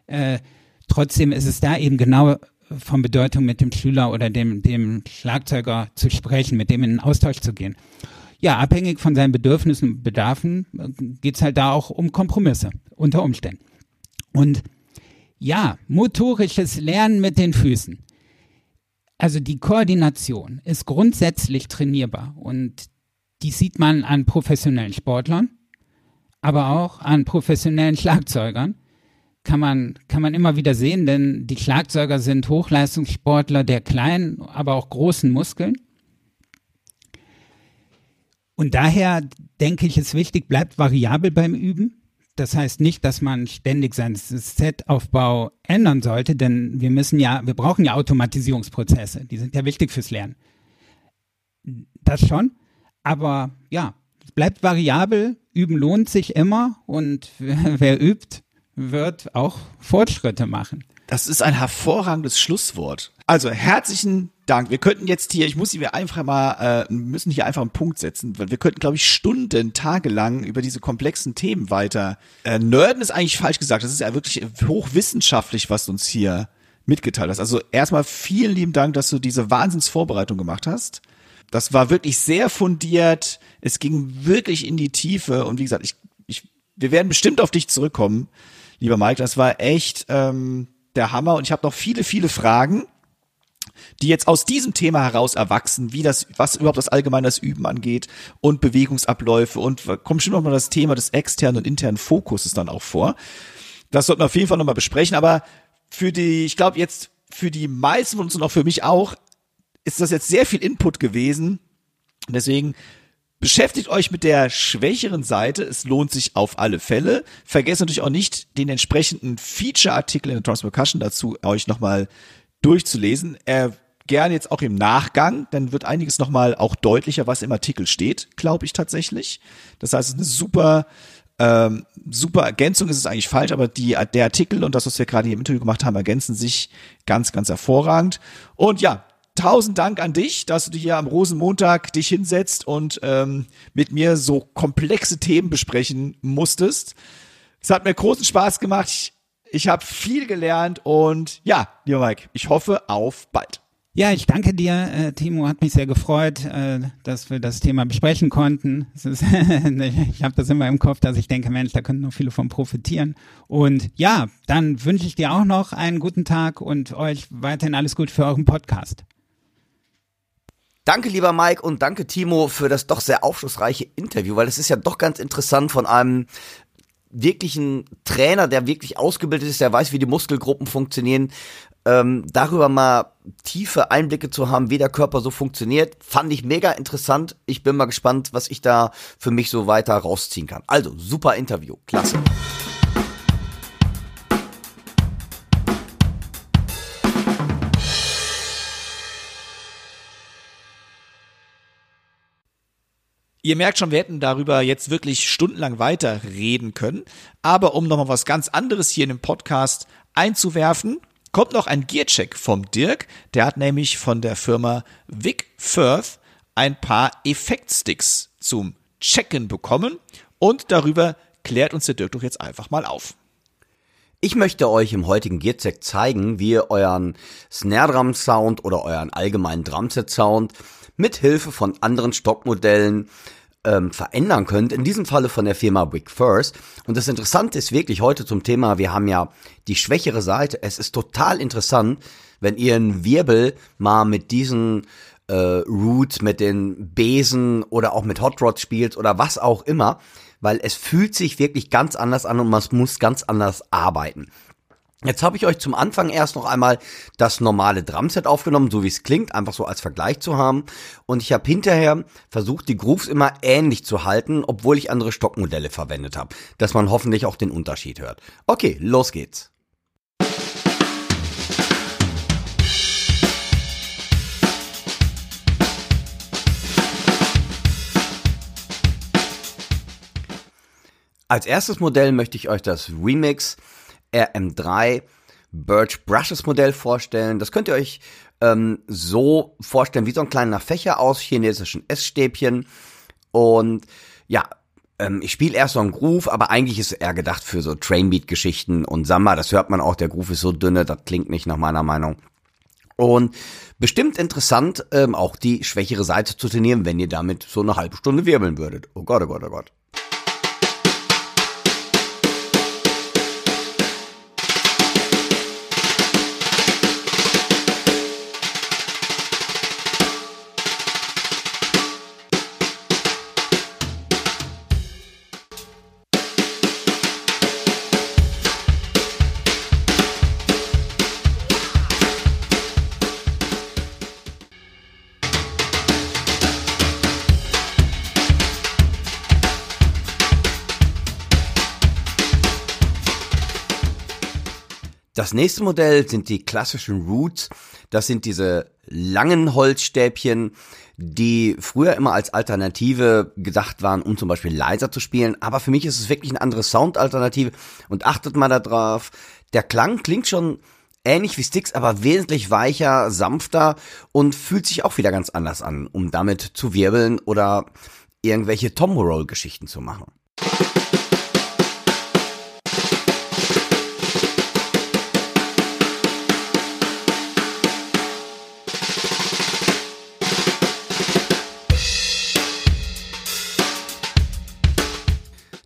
Äh, trotzdem ist es da eben genau von Bedeutung, mit dem Schüler oder dem, dem Schlagzeuger zu sprechen, mit dem in den Austausch zu gehen. Ja, abhängig von seinen Bedürfnissen und Bedarfen äh, geht's halt da auch um Kompromisse unter Umständen. Und ja, motorisches Lernen mit den Füßen. Also die Koordination ist grundsätzlich trainierbar und die sieht man an professionellen Sportlern, aber auch an professionellen Schlagzeugern. Kann man, kann man immer wieder sehen, denn die Schlagzeuger sind Hochleistungssportler der kleinen, aber auch großen Muskeln. Und daher denke ich, ist wichtig, bleibt variabel beim Üben. Das heißt nicht, dass man ständig seinen Setaufbau ändern sollte, denn wir müssen ja, wir brauchen ja Automatisierungsprozesse. Die sind ja wichtig fürs Lernen. Das schon. Aber ja, es bleibt variabel. Üben lohnt sich immer und wer übt, wird auch Fortschritte machen. Das ist ein hervorragendes Schlusswort. Also herzlichen Dank. Wir könnten jetzt hier, ich muss hier einfach mal, äh, müssen hier einfach einen Punkt setzen, weil wir könnten, glaube ich, Stunden, tagelang über diese komplexen Themen weiter. Äh, Nerden ist eigentlich falsch gesagt. Das ist ja wirklich hochwissenschaftlich, was du uns hier mitgeteilt hast. Also erstmal vielen lieben Dank, dass du diese Wahnsinnsvorbereitung gemacht hast. Das war wirklich sehr fundiert. Es ging wirklich in die Tiefe und wie gesagt, ich, ich, wir werden bestimmt auf dich zurückkommen, lieber Mike. Das war echt ähm, der Hammer und ich habe noch viele, viele Fragen die jetzt aus diesem Thema heraus erwachsen, wie das, was überhaupt das allgemeine das Üben angeht und Bewegungsabläufe und kommt schon noch mal das Thema des externen und internen Fokuses dann auch vor. Das sollten wir auf jeden Fall nochmal besprechen, aber für die, ich glaube jetzt für die meisten von uns und auch für mich auch, ist das jetzt sehr viel Input gewesen. Deswegen Beschäftigt euch mit der schwächeren Seite. Es lohnt sich auf alle Fälle. Vergesst natürlich auch nicht, den entsprechenden Feature-Artikel in der Transpercussion dazu euch nochmal durchzulesen. Äh, gern jetzt auch im Nachgang, dann wird einiges nochmal auch deutlicher, was im Artikel steht, glaube ich tatsächlich. Das heißt, es ist eine super, ähm, super Ergänzung ist es eigentlich falsch, aber die, der Artikel und das, was wir gerade hier im Interview gemacht haben, ergänzen sich ganz, ganz hervorragend. Und ja, tausend Dank an dich, dass du hier am Rosenmontag dich hinsetzt und ähm, mit mir so komplexe Themen besprechen musstest. Es hat mir großen Spaß gemacht. Ich ich habe viel gelernt und ja, lieber Mike, ich hoffe auf bald. Ja, ich danke dir, äh, Timo. Hat mich sehr gefreut, äh, dass wir das Thema besprechen konnten. Ist, ich habe das immer im Kopf, dass ich denke, Mensch, da könnten noch viele von profitieren. Und ja, dann wünsche ich dir auch noch einen guten Tag und euch weiterhin alles gut für euren Podcast. Danke, lieber Mike, und danke, Timo, für das doch sehr aufschlussreiche Interview, weil es ist ja doch ganz interessant von einem wirklich ein Trainer, der wirklich ausgebildet ist, der weiß, wie die Muskelgruppen funktionieren. Ähm, darüber mal tiefe Einblicke zu haben, wie der Körper so funktioniert, fand ich mega interessant. Ich bin mal gespannt, was ich da für mich so weiter rausziehen kann. Also, super Interview, klasse. Ihr merkt schon, wir hätten darüber jetzt wirklich stundenlang weiter reden können. Aber um nochmal was ganz anderes hier in dem Podcast einzuwerfen, kommt noch ein Gearcheck vom Dirk. Der hat nämlich von der Firma Vic Firth ein paar Effektsticks zum Checken bekommen. Und darüber klärt uns der Dirk doch jetzt einfach mal auf. Ich möchte euch im heutigen Gearcheck zeigen, wie ihr euren Snare Drum Sound oder euren allgemeinen Drumset Sound mit Hilfe von anderen Stockmodellen ähm, verändern könnt. In diesem Falle von der Firma Wick First. Und das Interessante ist wirklich heute zum Thema, wir haben ja die schwächere Seite. Es ist total interessant, wenn ihr einen Wirbel mal mit diesen äh, Roots, mit den Besen oder auch mit Hot Rod spielt oder was auch immer, weil es fühlt sich wirklich ganz anders an und man muss ganz anders arbeiten. Jetzt habe ich euch zum Anfang erst noch einmal das normale Drumset aufgenommen, so wie es klingt, einfach so als Vergleich zu haben. Und ich habe hinterher versucht, die Grooves immer ähnlich zu halten, obwohl ich andere Stockmodelle verwendet habe, dass man hoffentlich auch den Unterschied hört. Okay, los geht's. Als erstes Modell möchte ich euch das Remix RM3 Birch Brushes Modell vorstellen. Das könnt ihr euch ähm, so vorstellen wie so ein kleiner Fächer aus chinesischen Essstäbchen. Und ja, ähm, ich spiele erst so einen Groove, aber eigentlich ist er gedacht für so Trainbeat-Geschichten und Samba. Das hört man auch, der Groove ist so dünne, das klingt nicht nach meiner Meinung. Und bestimmt interessant, ähm, auch die schwächere Seite zu trainieren, wenn ihr damit so eine halbe Stunde wirbeln würdet. Oh Gott, oh Gott, oh Gott. Das nächste Modell sind die klassischen Roots. Das sind diese langen Holzstäbchen, die früher immer als Alternative gedacht waren, um zum Beispiel leiser zu spielen. Aber für mich ist es wirklich eine andere Soundalternative. Und achtet mal darauf, der Klang klingt schon ähnlich wie Sticks, aber wesentlich weicher, sanfter und fühlt sich auch wieder ganz anders an, um damit zu wirbeln oder irgendwelche Tomorrow-Geschichten zu machen.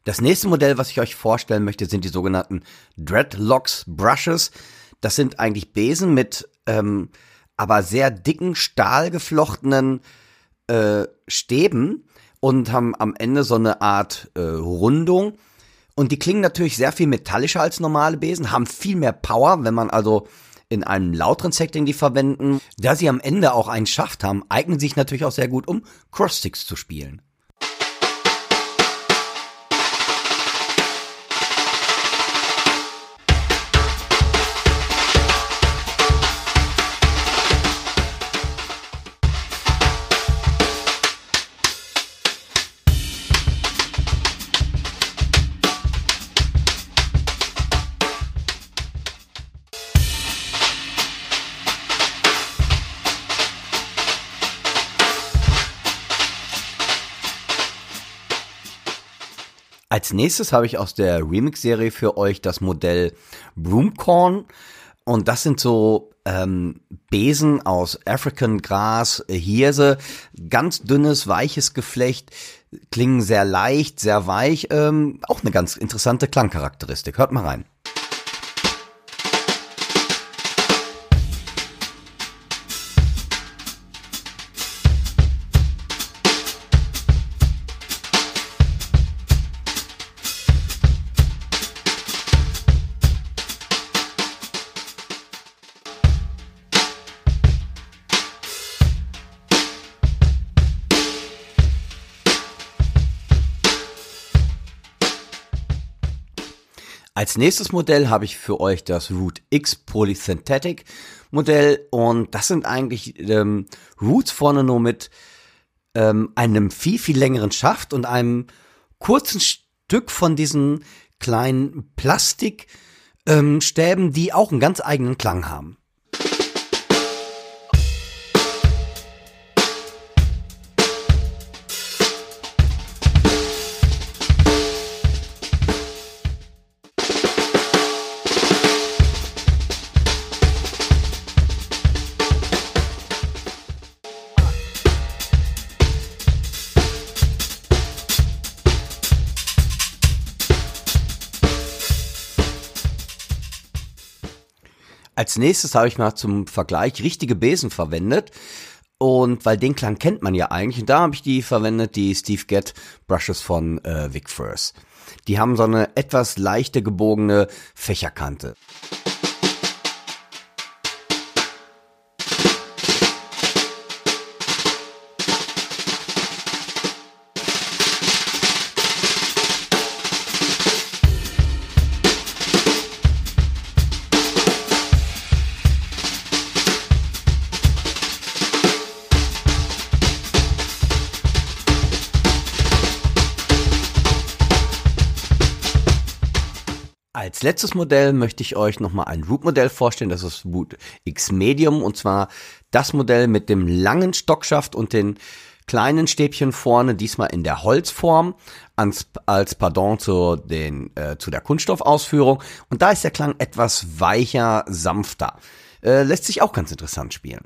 Das nächste Modell, was ich euch vorstellen möchte, sind die sogenannten Dreadlocks Brushes. Das sind eigentlich Besen mit ähm, aber sehr dicken, stahlgeflochtenen äh, Stäben und haben am Ende so eine Art äh, Rundung. Und die klingen natürlich sehr viel metallischer als normale Besen, haben viel mehr Power, wenn man also in einem lauteren Setting die verwenden. Da sie am Ende auch einen Schaft haben, eignen sich natürlich auch sehr gut, um Crosssticks zu spielen. Als nächstes habe ich aus der Remix-Serie für euch das Modell Broomcorn. Und das sind so ähm, Besen aus African Gras, Hirse, ganz dünnes, weiches Geflecht, klingen sehr leicht, sehr weich, ähm, auch eine ganz interessante Klangcharakteristik. Hört mal rein. Als nächstes Modell habe ich für euch das Root X Polysynthetic Modell und das sind eigentlich ähm, Roots vorne nur mit ähm, einem viel, viel längeren Schaft und einem kurzen Stück von diesen kleinen Plastikstäben, ähm, die auch einen ganz eigenen Klang haben. Als nächstes habe ich mal zum Vergleich richtige Besen verwendet. Und weil den Klang kennt man ja eigentlich, und da habe ich die verwendet, die Steve Gett Brushes von äh, Vic First. Die haben so eine etwas leichte gebogene Fächerkante. Letztes Modell möchte ich euch nochmal ein Root-Modell vorstellen. Das ist Root X Medium und zwar das Modell mit dem langen Stockschaft und den kleinen Stäbchen vorne, diesmal in der Holzform, als, als Pardon zu, den, äh, zu der Kunststoffausführung. Und da ist der Klang etwas weicher, sanfter. Äh, lässt sich auch ganz interessant spielen.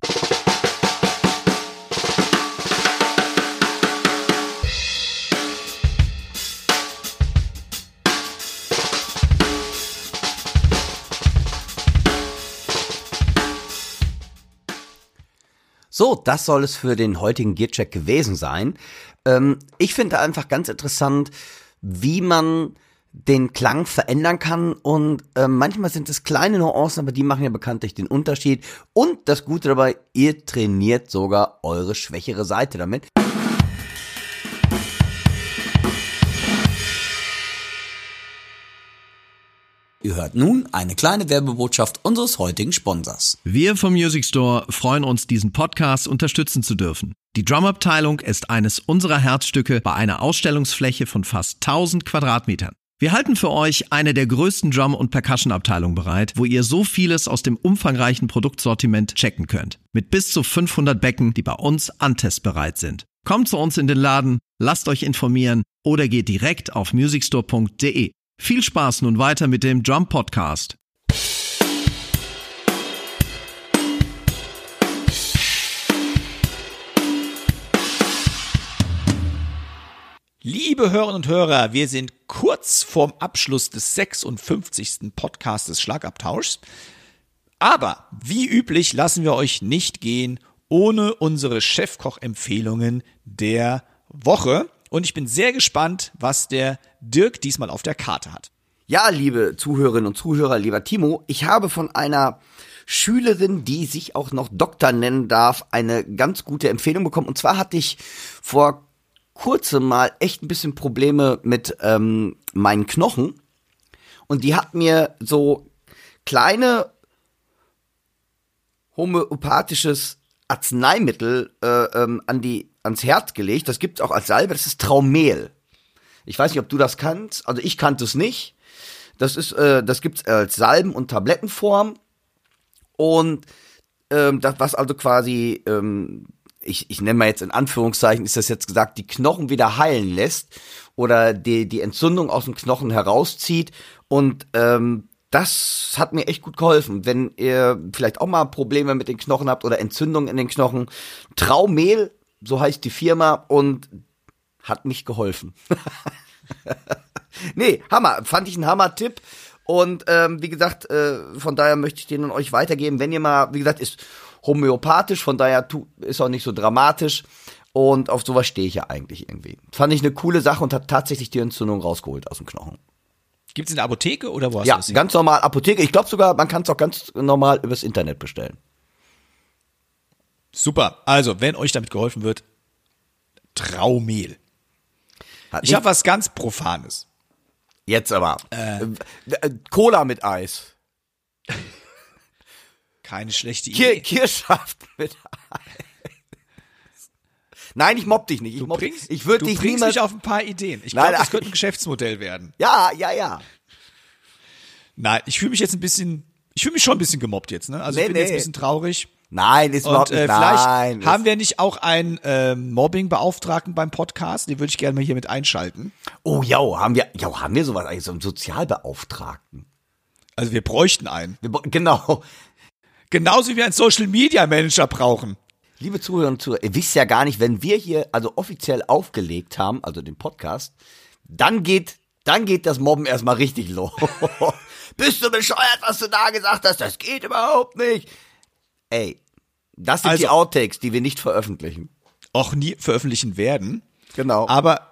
So, das soll es für den heutigen Gearcheck gewesen sein. Ähm, ich finde einfach ganz interessant, wie man den Klang verändern kann und äh, manchmal sind es kleine Nuancen, aber die machen ja bekanntlich den Unterschied. Und das Gute dabei, ihr trainiert sogar eure schwächere Seite damit. Hört nun eine kleine Werbebotschaft unseres heutigen Sponsors. Wir vom Music Store freuen uns, diesen Podcast unterstützen zu dürfen. Die Drumabteilung ist eines unserer Herzstücke bei einer Ausstellungsfläche von fast 1000 Quadratmetern. Wir halten für euch eine der größten Drum- und Percussion-Abteilungen bereit, wo ihr so vieles aus dem umfangreichen Produktsortiment checken könnt. Mit bis zu 500 Becken, die bei uns antestbereit sind. Kommt zu uns in den Laden, lasst euch informieren oder geht direkt auf musicstore.de. Viel Spaß nun weiter mit dem Drum Podcast. Liebe Hörerinnen und Hörer, wir sind kurz vorm Abschluss des 56. Podcasts des Schlagabtauschs. Aber wie üblich lassen wir euch nicht gehen ohne unsere Chefkoch-Empfehlungen der Woche. Und ich bin sehr gespannt, was der Dirk diesmal auf der Karte hat. Ja, liebe Zuhörerinnen und Zuhörer, lieber Timo, ich habe von einer Schülerin, die sich auch noch Doktor nennen darf, eine ganz gute Empfehlung bekommen. Und zwar hatte ich vor kurzem mal echt ein bisschen Probleme mit ähm, meinen Knochen. Und die hat mir so kleine homöopathisches Arzneimittel äh, ähm, an die ans Herz gelegt. Das gibt's auch als Salbe. Das ist Traumehl. Ich weiß nicht, ob du das kannst. Also ich kannte es nicht. Das ist, äh, das gibt's als Salben- und Tablettenform. Und ähm, das, was also quasi, ähm, ich, ich nenne mal jetzt in Anführungszeichen, ist das jetzt gesagt, die Knochen wieder heilen lässt oder die, die Entzündung aus dem Knochen herauszieht. Und ähm, das hat mir echt gut geholfen. Wenn ihr vielleicht auch mal Probleme mit den Knochen habt oder Entzündungen in den Knochen, Traumehl, so heißt die Firma und hat mich geholfen. nee, Hammer. Fand ich ein Hammer-Tipp. Und ähm, wie gesagt, äh, von daher möchte ich den an euch weitergeben. Wenn ihr mal, wie gesagt, ist homöopathisch, von daher tu, ist auch nicht so dramatisch. Und auf sowas stehe ich ja eigentlich irgendwie. Fand ich eine coole Sache und hat tatsächlich die Entzündung rausgeholt aus dem Knochen. Gibt es in der Apotheke oder wo hast ja, du das? ganz normal Apotheke. Ich glaube sogar, man kann es auch ganz normal übers Internet bestellen. Super. Also, wenn euch damit geholfen wird, Traumehl. Hat Ich habe was ganz Profanes. Jetzt aber. Äh, äh, Cola mit Eis. Keine schlechte Kir Idee. Kirschsaft mit Eis. Nein, ich mobb dich nicht. Ich, mobb, bringst, ich würde du dich bringst niemals. mich auf ein paar Ideen. Ich glaube, das könnte ein Geschäftsmodell werden. Ja, ja, ja. Nein, ich fühle mich jetzt ein bisschen, ich fühle mich schon ein bisschen gemobbt jetzt, ne? Also Nee, ich bin nee. jetzt ein bisschen traurig. Nein, ist Und überhaupt äh, nicht. vielleicht Nein, haben wir nicht auch einen ähm, Mobbing-Beauftragten beim Podcast, den würde ich gerne mal hier mit einschalten. Oh, ja, haben wir, ja, haben wir sowas eigentlich, so einen Sozialbeauftragten? Also wir bräuchten einen. Wir, genau. Genauso wie wir einen Social-Media-Manager brauchen. Liebe Zuhörer und Zuhörer, ihr wisst ja gar nicht, wenn wir hier also offiziell aufgelegt haben, also den Podcast, dann geht, dann geht das Mobben erstmal richtig los. Bist du bescheuert, was du da gesagt hast? Das geht überhaupt nicht. Ey, das sind Also- die Outtakes, die wir nicht veröffentlichen. Auch nie veröffentlichen werden. Genau. Aber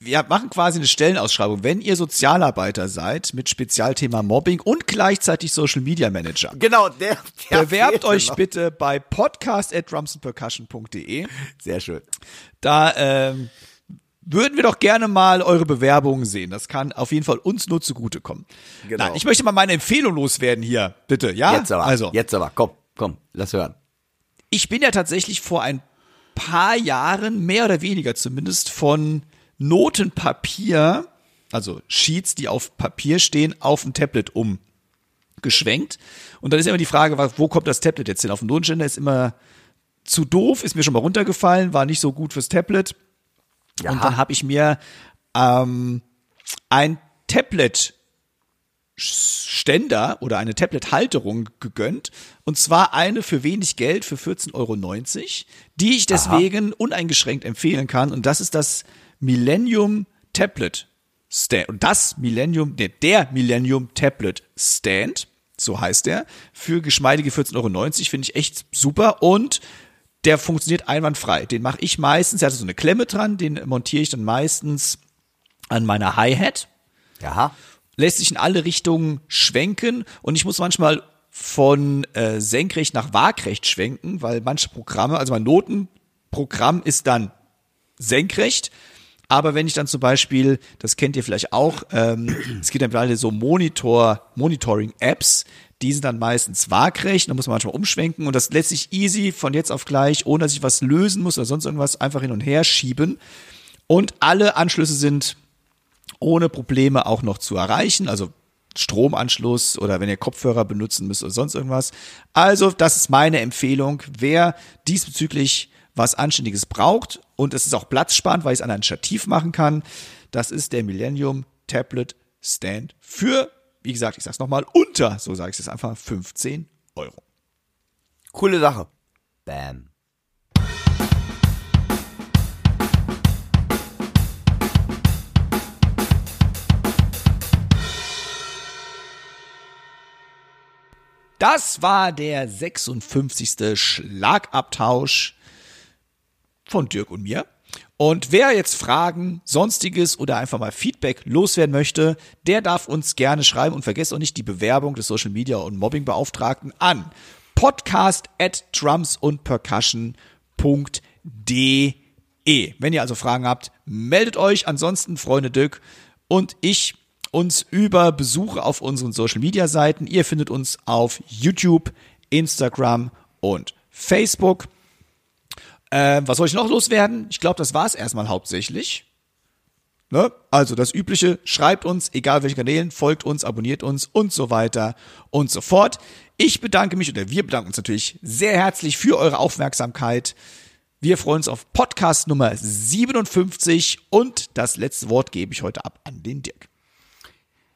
wir machen quasi eine Stellenausschreibung. Wenn ihr Sozialarbeiter seid mit Spezialthema Mobbing und gleichzeitig Social Media Manager, genau, der, der bewerbt euch noch. bitte bei podcast at drumsandpercussion.de. Sehr schön. Da ähm, würden wir doch gerne mal eure Bewerbungen sehen. Das kann auf jeden Fall uns nur zugutekommen. Genau. Nein, ich möchte mal meine Empfehlung loswerden hier, bitte. Ja, Jetzt aber, also jetzt aber, komm, komm, lass hören. ich bin ja tatsächlich vor ein paar Jahren, mehr oder weniger zumindest, von Notenpapier, also Sheets, die auf Papier stehen, auf ein Tablet umgeschwenkt. Und dann ist immer die Frage, wo kommt das Tablet jetzt hin? Auf dem Notenständer ist immer zu doof, ist mir schon mal runtergefallen, war nicht so gut fürs Tablet. Und dann habe ich mir ähm, ein Tablet Ständer oder eine Tablet-Halterung gegönnt. Und zwar eine für wenig Geld, für 14,90 Euro, die ich deswegen uneingeschränkt empfehlen kann. Und das ist das Millennium Tablet Stand. Und das Millennium, der, der Millennium Tablet Stand, so heißt der, für geschmeidige 14,90 Euro finde ich echt super. Und der funktioniert einwandfrei. Den mache ich meistens, der hat so eine Klemme dran, den montiere ich dann meistens an meiner Hi-Hat Ja. Lässt sich in alle Richtungen schwenken. Und ich muss manchmal von äh, senkrecht nach waagrecht schwenken, weil manche Programme, also mein Notenprogramm ist dann senkrecht, aber wenn ich dann zum Beispiel, das kennt ihr vielleicht auch, ähm, es gibt dann gerade so Monitor, Monitoring-Apps, die sind dann meistens waagrecht, da muss man manchmal umschwenken. Und das lässt sich easy von jetzt auf gleich, ohne dass ich was lösen muss oder sonst irgendwas, einfach hin und her schieben. Und alle Anschlüsse sind ohne Probleme auch noch zu erreichen. Also Stromanschluss oder wenn ihr Kopfhörer benutzen müsst oder sonst irgendwas. Also, das ist meine Empfehlung. Wer diesbezüglich was Anständiges braucht und es ist auch platzsparend, weil ich es an ein Stativ machen kann, das ist der Millennium Tablet Stand für, wie gesagt, ich sag's nochmal, unter, so sage ich es einfach, 15 Euro. Coole Sache. Bam. Das war der 56. Schlagabtausch von Dirk und mir. Und wer jetzt Fragen, sonstiges oder einfach mal Feedback loswerden möchte, der darf uns gerne schreiben und vergesst auch nicht die Bewerbung des Social Media und Mobbing Beauftragten an podcast at drums und percussion.de. Wenn ihr also Fragen habt, meldet euch. Ansonsten, Freunde Dirk und ich uns über Besuche auf unseren Social Media Seiten. Ihr findet uns auf YouTube, Instagram und Facebook. Ähm, was soll ich noch loswerden? Ich glaube, das war es erstmal hauptsächlich. Ne? Also das Übliche, schreibt uns, egal welche Kanälen, folgt uns, abonniert uns und so weiter und so fort. Ich bedanke mich oder wir bedanken uns natürlich sehr herzlich für eure Aufmerksamkeit. Wir freuen uns auf Podcast Nummer 57 und das letzte Wort gebe ich heute ab an den Dirk.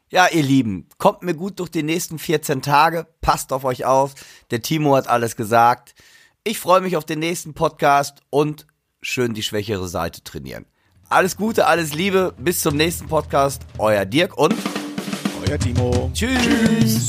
Ja, ihr Lieben, kommt mir gut durch die nächsten 14 Tage, passt auf euch auf. Der Timo hat alles gesagt. Ich freue mich auf den nächsten Podcast und schön die schwächere Seite trainieren. Alles Gute, alles Liebe, bis zum nächsten Podcast. Euer Dirk und Euer Timo. tschüss.